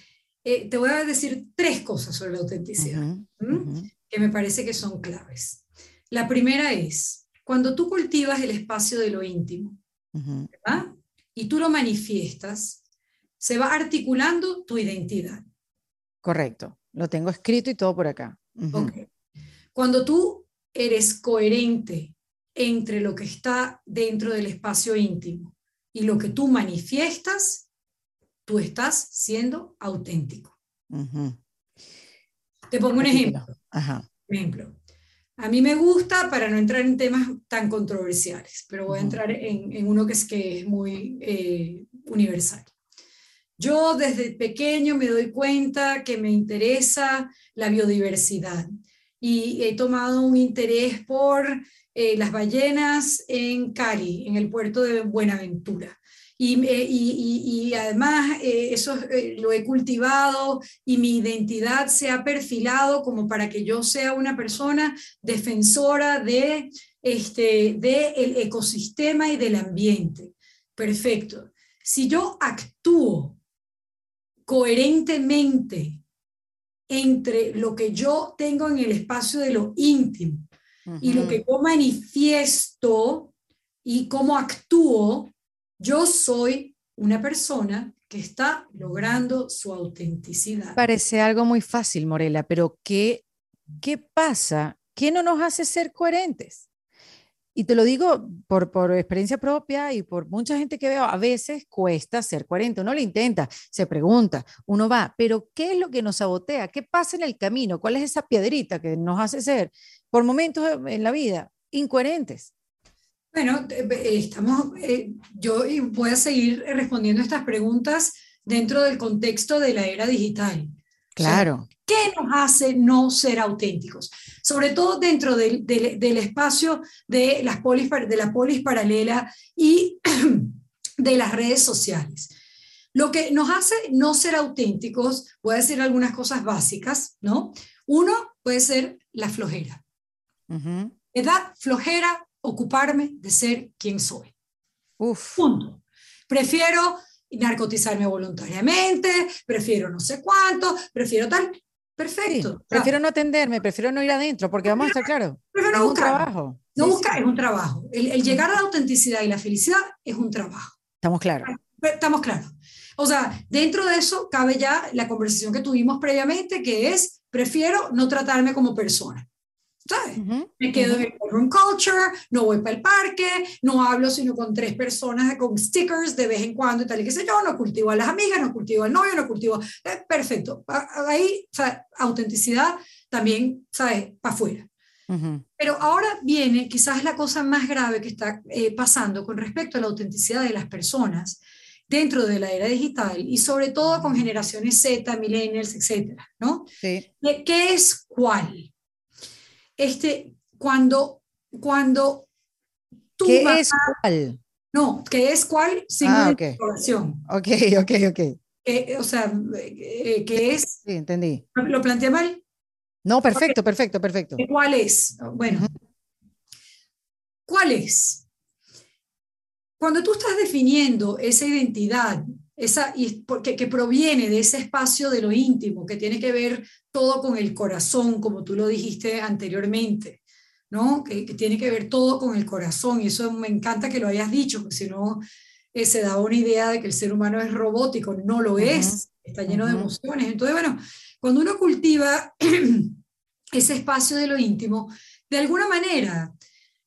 te voy a decir tres cosas sobre la autenticidad que me parece que son claves. La primera es, cuando tú cultivas el espacio de lo íntimo, ¿verdad? Y tú lo manifiestas, se va articulando tu identidad. Correcto, lo tengo escrito y todo por acá. Okay. Cuando tú eres coherente entre lo que está dentro del espacio íntimo y lo que tú manifiestas, tú estás siendo auténtico. Te pongo un ejemplo. ejemplo. A mí me gusta, para no entrar en temas tan controversiales, pero voy a entrar en, uno que es, que es muy eh, universal. Yo desde pequeño me doy cuenta que me interesa la biodiversidad y he tomado un interés por eh, las ballenas en Cali, en el puerto de Buenaventura. y, y, además eh, eso eh, lo he cultivado y mi identidad se ha perfilado como para que yo sea una persona defensora de, este, de el ecosistema y del ambiente. Perfecto. Si yo actúo coherentemente entre lo que yo tengo en el espacio de lo íntimo y lo que yo manifiesto y cómo actúo, yo soy una persona que está logrando su autenticidad. Parece algo muy fácil, Morela, pero ¿qué, qué pasa? ¿Qué no nos hace ser coherentes? Y te lo digo por, por experiencia propia y por mucha gente que veo, a veces cuesta ser coherente. Uno lo intenta, se pregunta, uno va, pero ¿qué es lo que nos sabotea? ¿Qué pasa en el camino? ¿Cuál es esa piedrita que nos hace ser, por momentos en la vida, incoherentes? Bueno, estamos, eh, yo voy a seguir respondiendo estas preguntas dentro del contexto de la era digital. Claro. ¿Qué nos hace no ser auténticos? Sobre todo dentro del, del, espacio de, las polis, de la polis paralela y de las redes sociales. Lo que nos hace no ser auténticos, voy a decir algunas cosas básicas, ¿no? Uno puede ser la flojera. Uh da flojera ocuparme de ser quien soy. Uf. Punto. Prefiero narcotizarme voluntariamente, prefiero no sé cuánto, prefiero tal. Perfecto. prefiero no atenderme, prefiero no ir adentro, porque vamos a estar claros. Prefiero es un trabajo. No buscar, es un trabajo. El, llegar a la autenticidad y la felicidad es un trabajo. Estamos claros. Estamos claros. O sea, dentro de eso cabe ya la conversación que tuvimos previamente, que es, prefiero no tratarme como persona. Me quedo en el room culture, no voy para el parque, no hablo sino con tres personas con stickers de vez en cuando y tal y qué sé yo, no cultivo a las amigas, no cultivo al novio, no cultivo, eh, perfecto. Ahí, autenticidad también, ¿sabes? Para afuera. Pero ahora viene quizás la cosa más grave que está eh, pasando con respecto a la autenticidad de las personas dentro de la era digital y sobre todo con generaciones Z, millennials, etcétera, ¿no? Sí. ¿Qué es cuál? Este, cuando, cuando tú ¿Qué es cuál? No, ¿qué es cuál? Signo ah, de interrogación. Ok, ok, ok. o sea, eh, ¿qué es? Sí, entendí. ¿Lo planteé mal? No, perfecto, perfecto, perfecto. ¿Cuál es? Bueno, ¿cuál es? Cuando tú estás definiendo esa identidad, esa, y porque, que proviene de ese espacio de lo íntimo, que tiene que ver todo con el corazón, como tú lo dijiste anteriormente, ¿no? Que, tiene que ver todo con el corazón, y eso me encanta que lo hayas dicho, porque si no eh, se da una idea de que el ser humano es robótico, no lo es, está lleno de emociones. Entonces, bueno, cuando uno cultiva ese espacio de lo íntimo, de alguna manera,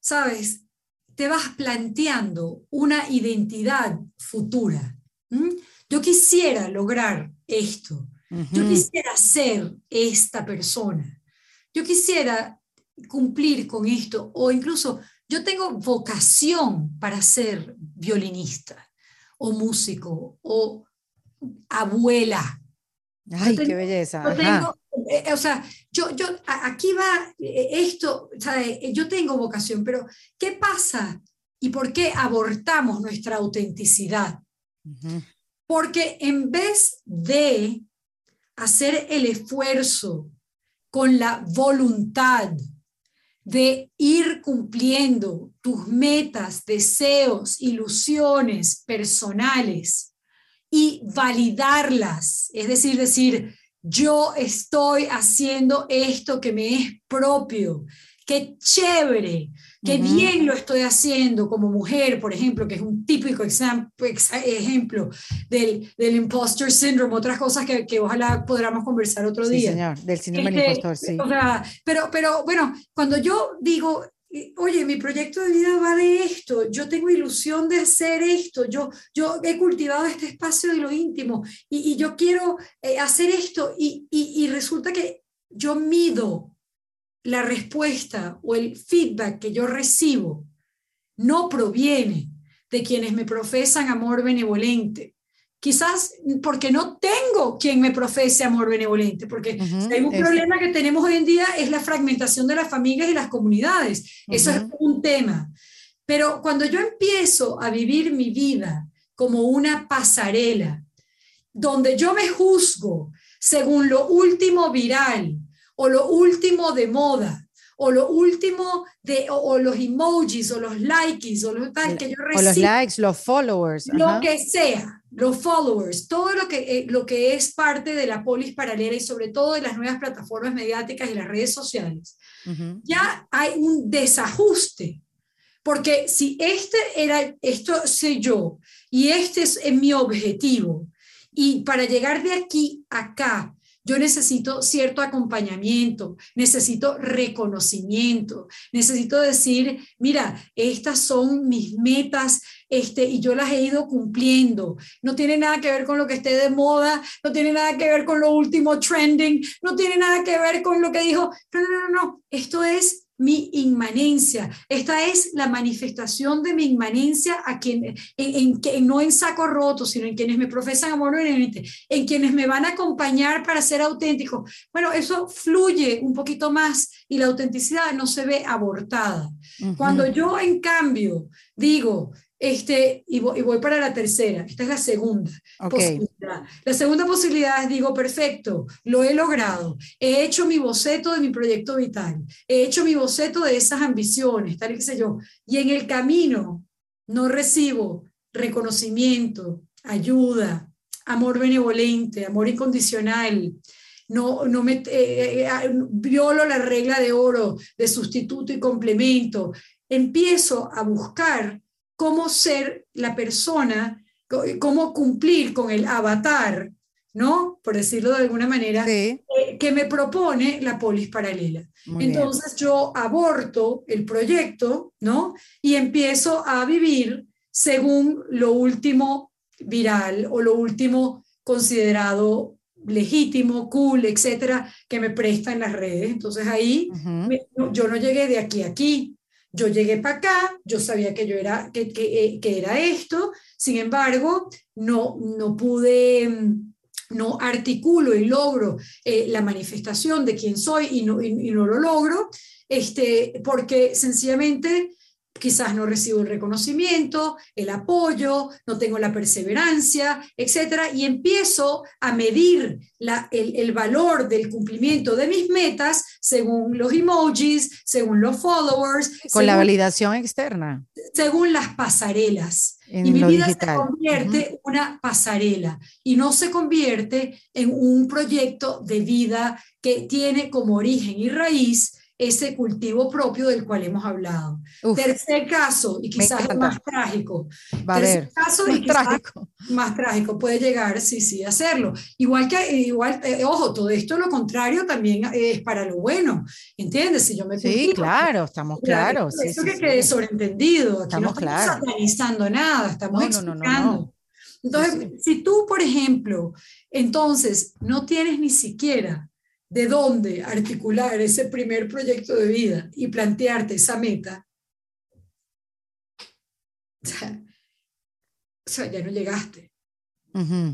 ¿sabes? Te vas planteando una identidad futura ¿Mm? Yo quisiera lograr esto. Yo quisiera ser esta persona. Yo quisiera cumplir con esto. O incluso yo tengo vocación para ser violinista o músico o abuela. Ay, qué belleza. Eh, o sea, yo, yo, aquí va eh, esto, yo tengo vocación, pero ¿qué pasa y por qué abortamos nuestra autenticidad? Porque en vez de hacer el esfuerzo con la voluntad de ir cumpliendo tus metas, deseos, ilusiones personales y validarlas, es decir, decir, yo estoy haciendo esto que me es propio, qué chévere, qué bien lo estoy haciendo como mujer, por ejemplo, que es un típico ejemplo del, del imposter syndrome, otras cosas que, que ojalá podamos conversar otro sí, día. señor, del síndrome del este, impostor, sí. O sea, pero, pero bueno, cuando yo digo, oye, mi proyecto de vida va de esto, yo tengo ilusión de hacer esto, yo, yo he cultivado este espacio de lo íntimo y, y yo quiero eh, hacer esto y, y, y resulta que yo mido la respuesta o el feedback que yo recibo no proviene de quienes me profesan amor benevolente. Quizás porque no tengo quien me profese amor benevolente, porque hay un problema que tenemos hoy en día es la fragmentación de las familias y las comunidades. Eso es un tema. Pero cuando yo empiezo a vivir mi vida como una pasarela, donde yo me juzgo según lo último viral o lo último de moda o lo último de o, los emojis o los likes o los tal que yo recibo. O los likes, los followers. Lo que sea, los followers, todo lo que, eh, lo que es parte de la polis paralela y sobre todo de las nuevas plataformas mediáticas y las redes sociales. Ya hay un desajuste. Porque si este era, esto sé yo, y este es mi objetivo, y para llegar de aquí a acá, yo necesito cierto acompañamiento, necesito reconocimiento, necesito decir, mira, estas son mis metas este, y yo las he ido cumpliendo. No tiene nada que ver con lo que esté de moda, no tiene nada que ver con lo último trending, no tiene nada que ver con lo que dijo, no, no, no, no, esto es mi inmanencia. Esta es la manifestación de mi inmanencia a quien, en, en, no en saco roto, sino en quienes me profesan amor en quienes me van a acompañar para ser auténtico. Bueno, eso fluye un poquito más y la autenticidad no se ve abortada. Cuando yo, en cambio, digo, este, y voy, para la tercera, esta es la segunda La segunda posibilidad es, digo, perfecto, lo he logrado, he hecho mi boceto de mi proyecto vital, he hecho mi boceto de esas ambiciones, tal y que sé yo, y en el camino no recibo reconocimiento, ayuda, amor benevolente, amor incondicional, no, no me, eh, eh, violo la regla de oro de sustituto y complemento, empiezo a buscar cómo ser la persona, cómo cumplir con el avatar, ¿no? Por decirlo de alguna manera, eh, que me propone la polis paralela. Entonces yo aborto el proyecto, ¿no? Y empiezo a vivir según lo último viral o lo último considerado legítimo, cool, etcétera, que me prestan las redes. Entonces ahí yo no llegué de aquí a aquí, yo llegué para acá, yo sabía que yo era, que, que, eh, que era esto, sin embargo, no, no pude, mm, no articulo y logro eh, la manifestación de quién soy y no, y, y no lo logro, este, porque sencillamente quizás no recibo el reconocimiento, el apoyo, no tengo la perseverancia, etcétera, y empiezo a medir la, el, el, valor del cumplimiento de mis metas según los emojis, según los followers. Con la validación externa. Según las pasarelas. y mi vida se convierte en una pasarela y no se convierte en un proyecto de vida que tiene como origen y raíz ese cultivo propio del cual hemos hablado. tercer caso, y quizás el más trágico. tercer caso, y quizás trágico. más trágico, puede llegar, sí, sí, a hacerlo. Igual que, igual, eh, ojo, todo esto lo contrario también es para lo bueno, ¿entiendes? Si yo me Sí, claro, estamos claros. Sí, eso que quede sobreentendido, aquí estamos no estamos satanizando nada, estamos explicando. Entonces, si tú, por ejemplo, entonces no tienes ni siquiera de dónde articular ese primer proyecto de vida y plantearte esa meta, o sea, ya no llegaste.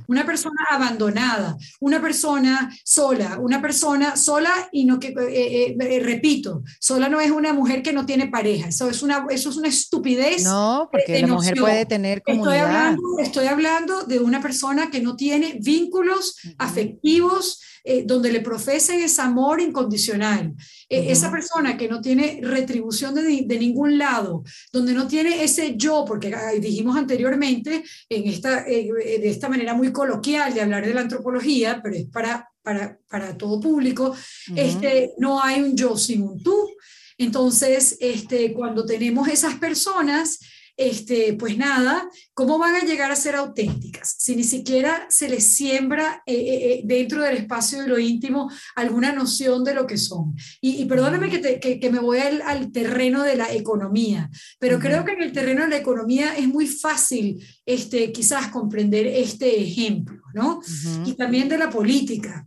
Una persona abandonada, una persona sola, una persona sola y no que, eh, eh, eh, repito, sola no es una mujer que no tiene pareja, eso es una, eso es una estupidez. No, porque la mujer puede tener comunidad. Estoy hablando, estoy hablando de una persona que no tiene vínculos afectivos, eh, donde le profesen ese amor incondicional. Eh, esa persona que no tiene retribución de, de, ningún lado, donde no tiene ese yo, porque dijimos anteriormente en esta, eh, de esta manera muy coloquial de hablar de la antropología, pero es para, para, para todo público, este, no hay un yo sin un tú. Entonces, este, cuando tenemos esas personas, este, pues nada, ¿cómo van a llegar a ser auténticas? Si ni siquiera se les siembra eh, eh, eh, dentro del espacio de lo íntimo alguna noción de lo que son. Y, perdóname que, que, me voy al, terreno de la economía, pero creo que en el terreno de la economía es muy fácil este, quizás comprender este ejemplo, ¿no? Y también de la política.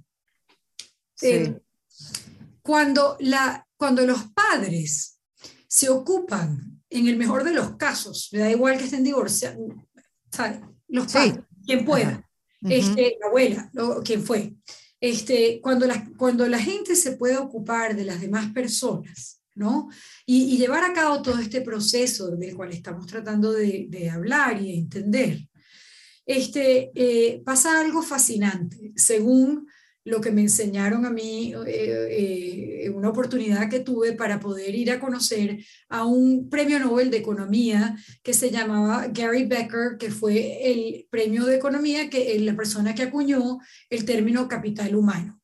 cuando, la, cuando los padres se ocupan en el mejor de los casos, me da igual que estén divorciados, los padres, quien pueda, este, la abuela, quien fue. Este, cuando, la, cuando la gente se puede ocupar de las demás personas, ¿no? Y, llevar a cabo todo este proceso del cual estamos tratando de, de hablar y de entender, este, eh, pasa algo fascinante. Según lo que me enseñaron a mí, eh, eh, una oportunidad que tuve para poder ir a conocer a un premio Nobel de Economía que se llamaba Gary Becker, que fue el premio de Economía, que es la persona que acuñó el término capital humano.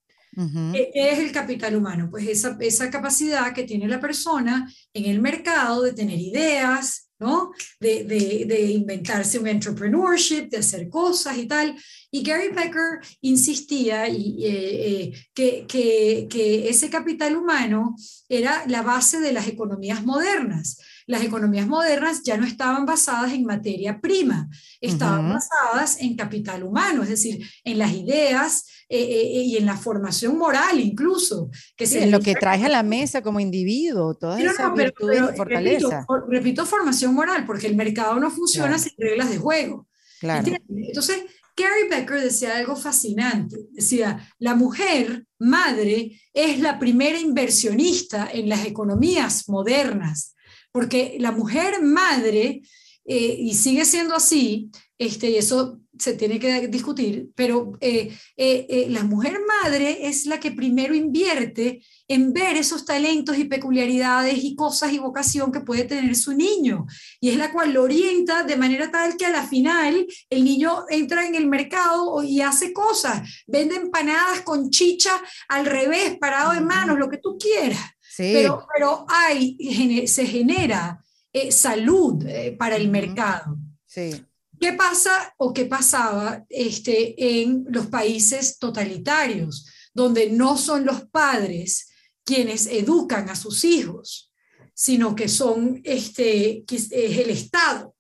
¿Qué es el capital humano? Pues esa, esa capacidad que tiene la persona en el mercado de tener ideas, ¿no? De, de, de, inventarse un entrepreneurship, de hacer cosas y tal. Y Gary Becker insistía y, eh, eh, que, que, que, ese capital humano era la base de las economías modernas. Las economías modernas ya no estaban basadas en materia prima, estaban basadas en capital humano, es decir, en las ideas, eh, eh, y en la formación moral incluso. Que en lo que traes a la mesa como individuo, todas esas virtudes y fortaleza. Repito, formación moral, porque el mercado no funciona sin reglas de juego. Claro. Entonces, Gary Becker decía algo fascinante. Decía, la mujer madre es la primera inversionista en las economías modernas, porque la mujer madre, eh, y sigue siendo así, este, y eso se tiene que discutir, pero eh, eh, eh, la mujer madre es la que primero invierte en ver esos talentos y peculiaridades y cosas y vocación que puede tener su niño, y es la cual lo orienta de manera tal que a la final el niño entra en el mercado y hace cosas, vende empanadas con chicha al revés, parado en manos, lo que tú quieras. Pero, pero hay, se genera salud para el mercado. Sí. ¿Qué pasa o qué pasaba este, en los países totalitarios, donde no son los padres quienes educan a sus hijos, sino que son este, es el Estado?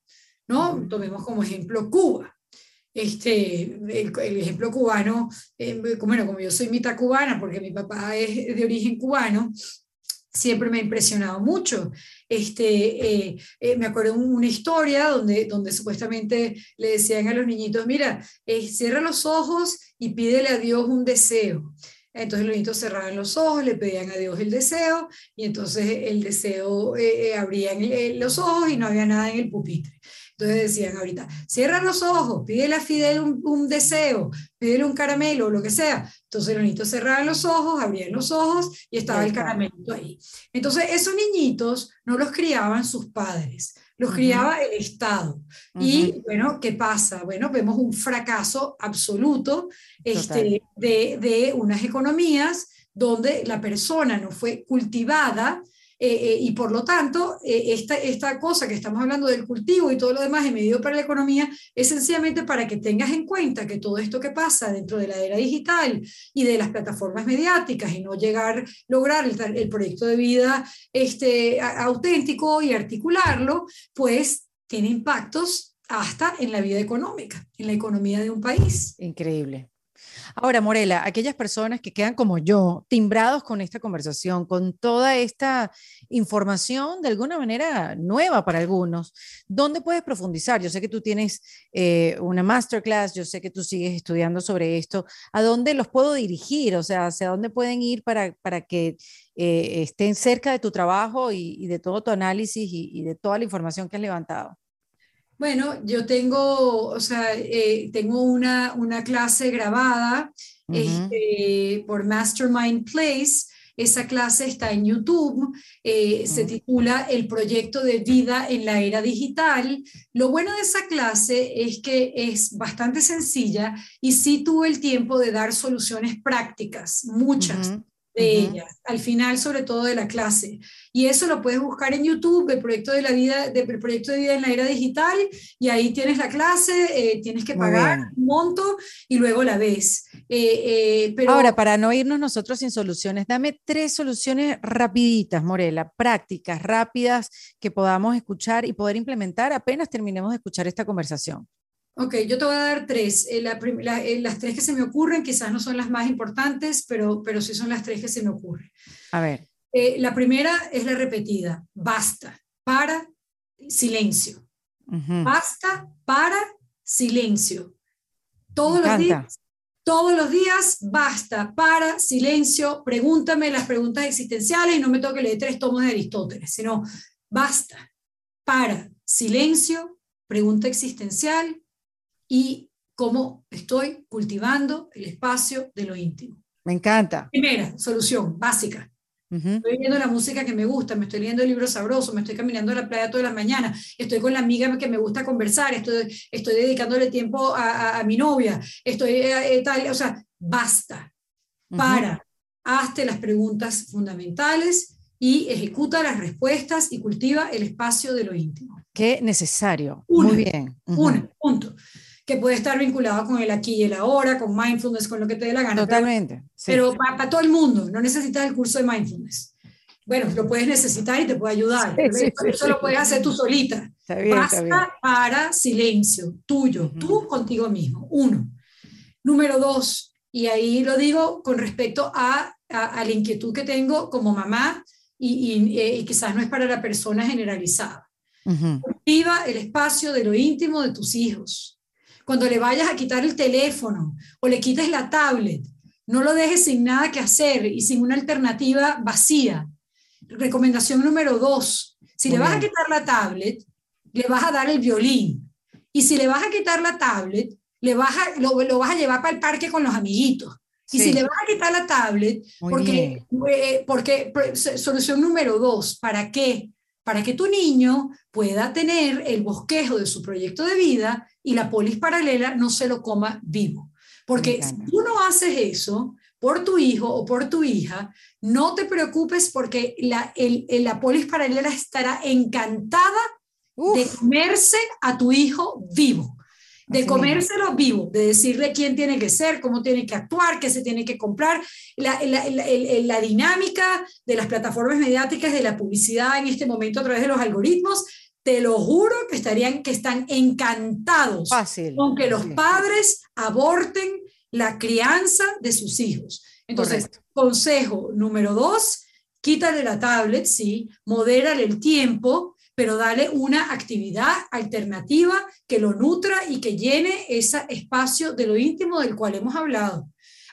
¿no? Tomemos como ejemplo Cuba. Este, el, ejemplo cubano, eh, bueno, como yo soy mitad cubana, porque mi papá es de origen cubano, siempre me ha impresionado mucho. Este, eh, eh, me acuerdo una historia donde, donde supuestamente le decían a los niñitos, mira, eh, cierra los ojos y pídele a Dios un deseo. Entonces los niñitos cerraban los ojos, le pedían a Dios el deseo y entonces el deseo abrían los ojos y no había nada en el pupitre. Entonces decían ahorita, cierra los ojos, pídele a Fidel un, deseo, pídele un caramelo, o lo que sea. Entonces los niñitos cerraban los ojos, abrían los ojos y estaba el caramelito ahí. Entonces esos niñitos no los criaban sus padres, los criaba el Estado. Y bueno, ¿qué pasa? Bueno, vemos un fracaso absoluto este, de, de unas economías donde la persona no fue cultivada eh, eh, y por lo tanto, eh, esta, esta cosa que estamos hablando del cultivo y todo lo demás en medio para la economía es sencillamente para que tengas en cuenta que todo esto que pasa dentro de la era digital y de las plataformas mediáticas y no llegar, lograr el, el proyecto de vida este, auténtico y articularlo, pues tiene impactos hasta en la vida económica, en la economía de un país. Increíble. Ahora, Morela, aquellas personas que quedan como yo, timbrados con esta conversación, con toda esta información de alguna manera nueva para algunos, ¿dónde puedes profundizar? Yo sé que tú tienes eh, una masterclass, yo sé que tú sigues estudiando sobre esto. ¿A dónde los puedo dirigir? O sea, ¿hacia dónde pueden ir para, para que eh, estén cerca de tu trabajo y, de todo tu análisis y de toda la información que has levantado? Bueno, yo tengo, o sea, eh, tengo una, una, clase grabada este, por Mastermind Place. Esa clase está en YouTube, eh, se titula El proyecto de vida en la era digital. Lo bueno de esa clase es que es bastante sencilla y sí tuve el tiempo de dar soluciones prácticas, muchas de ellas, al final sobre todo de la clase. Y eso lo puedes buscar en YouTube, el proyecto de, la vida, del proyecto de vida en la era digital, y ahí tienes la clase, eh, tienes que pagar un monto y luego la ves. Eh, eh, pero... Ahora, para no irnos nosotros sin soluciones, dame tres soluciones rapiditas, Morela, prácticas, rápidas, que podamos escuchar y poder implementar apenas terminemos de escuchar esta conversación. Ok, yo te voy a dar tres. Eh, eh, las tres que se me ocurren quizás no son las más importantes, pero, pero sí son las tres que se me ocurren. A ver. Eh, la primera es la repetida. Basta, para, silencio. Basta, para, silencio. Todos los días. Todos los días, basta, para, silencio, pregúntame las preguntas existenciales y no me toque leer tres tomos de Aristóteles, sino basta, para, silencio, pregunta existencial, y cómo estoy cultivando el espacio de lo íntimo. Me encanta. Primera solución básica. Estoy viendo la música que me gusta, me estoy leyendo libros sabrosos, me estoy caminando a la playa todas las mañanas, estoy con la amiga que me gusta conversar, estoy, estoy dedicándole tiempo a, mi novia, estoy eh, eh, tal, o sea, basta. Para, hazte las preguntas fundamentales y ejecuta las respuestas y cultiva el espacio de lo íntimo. Qué necesario. Muy bien. Un punto que puede estar vinculado con el aquí y el ahora, con mindfulness, con lo que te dé la gana. Totalmente. Pero, para, todo el mundo, no necesitas el curso de mindfulness. Bueno, lo puedes necesitar y te puede ayudar. eso, lo puedes hacer tú solita. Basta para silencio tuyo, tú contigo mismo. Uno. Número dos, y ahí lo digo con respecto a, a, la inquietud que tengo como mamá, y, y, quizás no es para la persona generalizada. Cultiva el espacio de lo íntimo de tus hijos cuando le vayas a quitar el teléfono o le quites la tablet, no lo dejes sin nada que hacer y sin una alternativa vacía. Recomendación número dos, si le vas a quitar la tablet, le vas a dar el violín. Y si le vas a quitar la tablet, le vas a, lo, vas a llevar para el parque con los amiguitos. Y si le vas a quitar la tablet, porque, eh, porque solución número dos, ¿para qué? Para que tu niño pueda tener el bosquejo de su proyecto de vida y la polis paralela no se lo coma vivo. Porque si tú no haces eso por tu hijo o por tu hija, no te preocupes porque la, el, la polis paralela estará encantada de comerse a tu hijo vivo de comérselo vivo, de decirle quién tiene que ser, cómo tiene que actuar, qué se tiene que comprar, la, la, la, la, dinámica de las plataformas mediáticas, de la publicidad en este momento a través de los algoritmos, te lo juro que estarían, que están encantados Fácil. con que los padres aborten la crianza de sus hijos. Entonces, consejo número dos, quítale la tablet, sí, modérale el tiempo, pero dale una actividad alternativa que lo nutra y que llene ese espacio de lo íntimo del cual hemos hablado.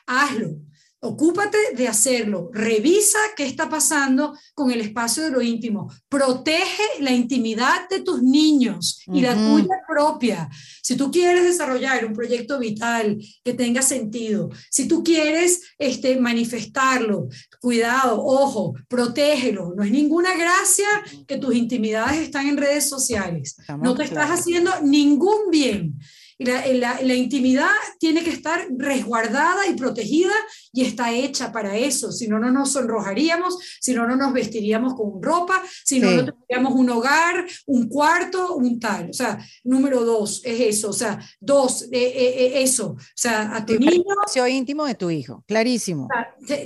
Hazlo. Ocúpate de hacerlo. Revisa qué está pasando con el espacio de lo íntimo. Protege la intimidad de tus niños y la tuya propia. Si tú quieres desarrollar un proyecto vital que tenga sentido, si tú quieres este, manifestarlo, cuidado, ojo, protégelo. No es ninguna gracia que tus intimidades están en redes sociales. no te estás haciendo ningún bien. La, la, intimidad tiene que estar resguardada y protegida y está hecha para eso. Si no, no nos sonrojaríamos, si no, no nos vestiríamos con ropa, si no, no tendríamos un hogar, un cuarto, un tal. O sea, número dos es eso. O sea, dos, eh, eh, eh, eso. O sea, a tu niño. íntimo de tu hijo, clarísimo.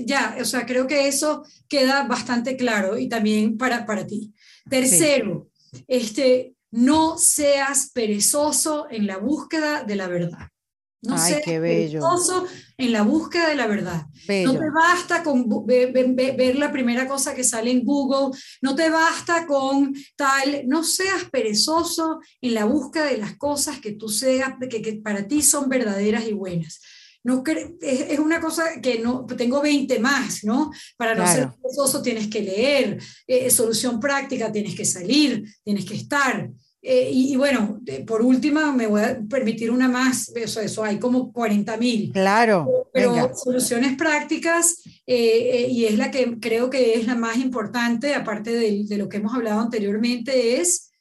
Ya, o sea, creo que eso queda bastante claro y también para, para ti. Tercero, este, no seas perezoso en la búsqueda de la verdad. No seas perezoso en la búsqueda de la verdad. No te basta con ver, la primera cosa que sale en Google, no te basta con tal, no seas perezoso en la búsqueda de las cosas que tú seas, que, para ti son verdaderas y buenas. No, es, una cosa que no tengo 20 más, ¿no? Para no ser perezoso tienes que leer, eh, solución práctica tienes que salir, tienes que estar. Eh, y, bueno, por última, me voy a permitir una más, eso, eso hay como 40 mil. Claro. Pero soluciones prácticas, eh, y es la que creo que es la más importante, aparte de, de lo que hemos hablado anteriormente, es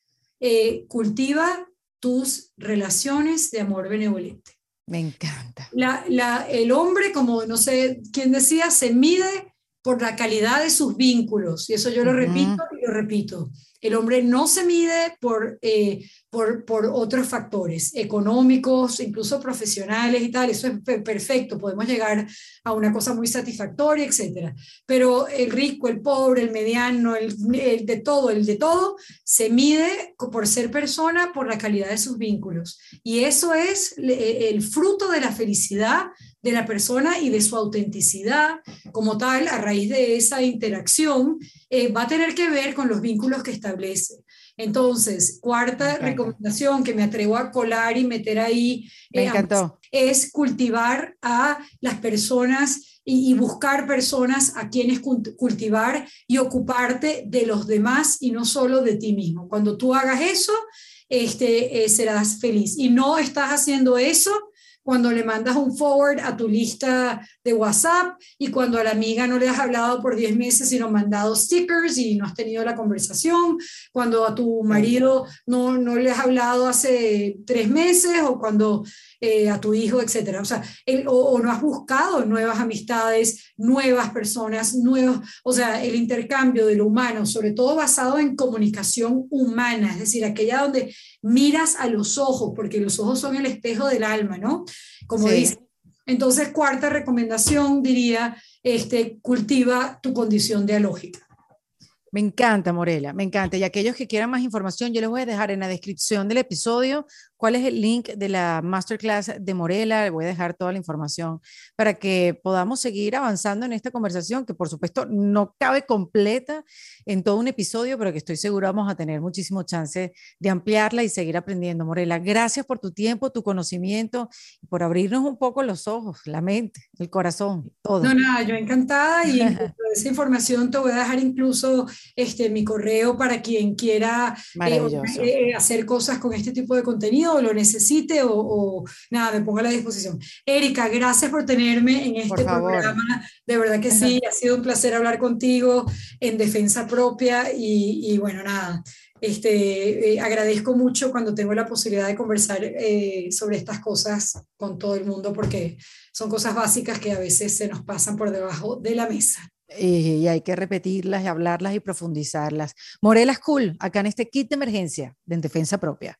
cultiva tus relaciones de amor benevolente. Me encanta. La, la, el hombre, como no sé quién decía, se mide por la calidad de sus vínculos, y eso yo lo repito y lo repito. El hombre no se mide por, eh, por, por, otros factores económicos, incluso profesionales y tal. Eso es perfecto, podemos llegar a una cosa muy satisfactoria, etc. Pero el rico, el pobre, el mediano, el, el de todo, el de todo, se mide por ser persona, por la calidad de sus vínculos. Y eso es el fruto de la felicidad de la persona y de su autenticidad como tal, a raíz de esa interacción, eh, va a tener que ver con los vínculos que establece. Entonces, cuarta recomendación que me atrevo a colar y meter ahí eh, es cultivar a las personas y, buscar personas a quienes cultivar y ocuparte de los demás y no solo de ti mismo. Cuando tú hagas eso, este, eh, serás feliz. Y no estás haciendo eso cuando le mandas un forward a tu lista de WhatsApp y cuando a la amiga no le has hablado por 10 meses sino mandado stickers y no has tenido la conversación, cuando a tu marido no, no le has hablado hace tres meses o cuando eh, a tu hijo, etcétera. O sea, o, no has buscado nuevas amistades, nuevas personas, nuevos, o sea, el intercambio de lo humano, sobre todo basado en comunicación humana, es decir, aquella donde miras a los ojos, porque los ojos son el espejo del alma, ¿no? Como dice. Entonces, cuarta recomendación diría, este, cultiva tu condición dialógica. Me encanta, Morela, me encanta. Y aquellos que quieran más información, yo les voy a dejar en la descripción del episodio cuál es el link de la masterclass de Morela. Le voy a dejar toda la información para que podamos seguir avanzando en esta conversación, que por supuesto no cabe completa en todo un episodio, pero que estoy segura vamos a tener muchísimo chance de ampliarla y seguir aprendiendo. Morela, gracias por tu tiempo, tu conocimiento, por abrirnos un poco los ojos, la mente, el corazón, todo. No, nada, yo encantada y esa información te voy a dejar incluso este, mi correo para quien quiera eh, eh, hacer cosas con este tipo de contenido o lo necesite o, nada, me ponga a la disposición. Erika, gracias por tenerme en este programa. De verdad que sí, ha sido un placer hablar contigo en defensa propia y, bueno, nada. Este, eh, agradezco mucho cuando tengo la posibilidad de conversar eh, sobre estas cosas con todo el mundo porque son cosas básicas que a veces se nos pasan por debajo de la mesa. Y hay que repetirlas y hablarlas y profundizarlas. Morela School, acá en este kit de emergencia de en defensa propia.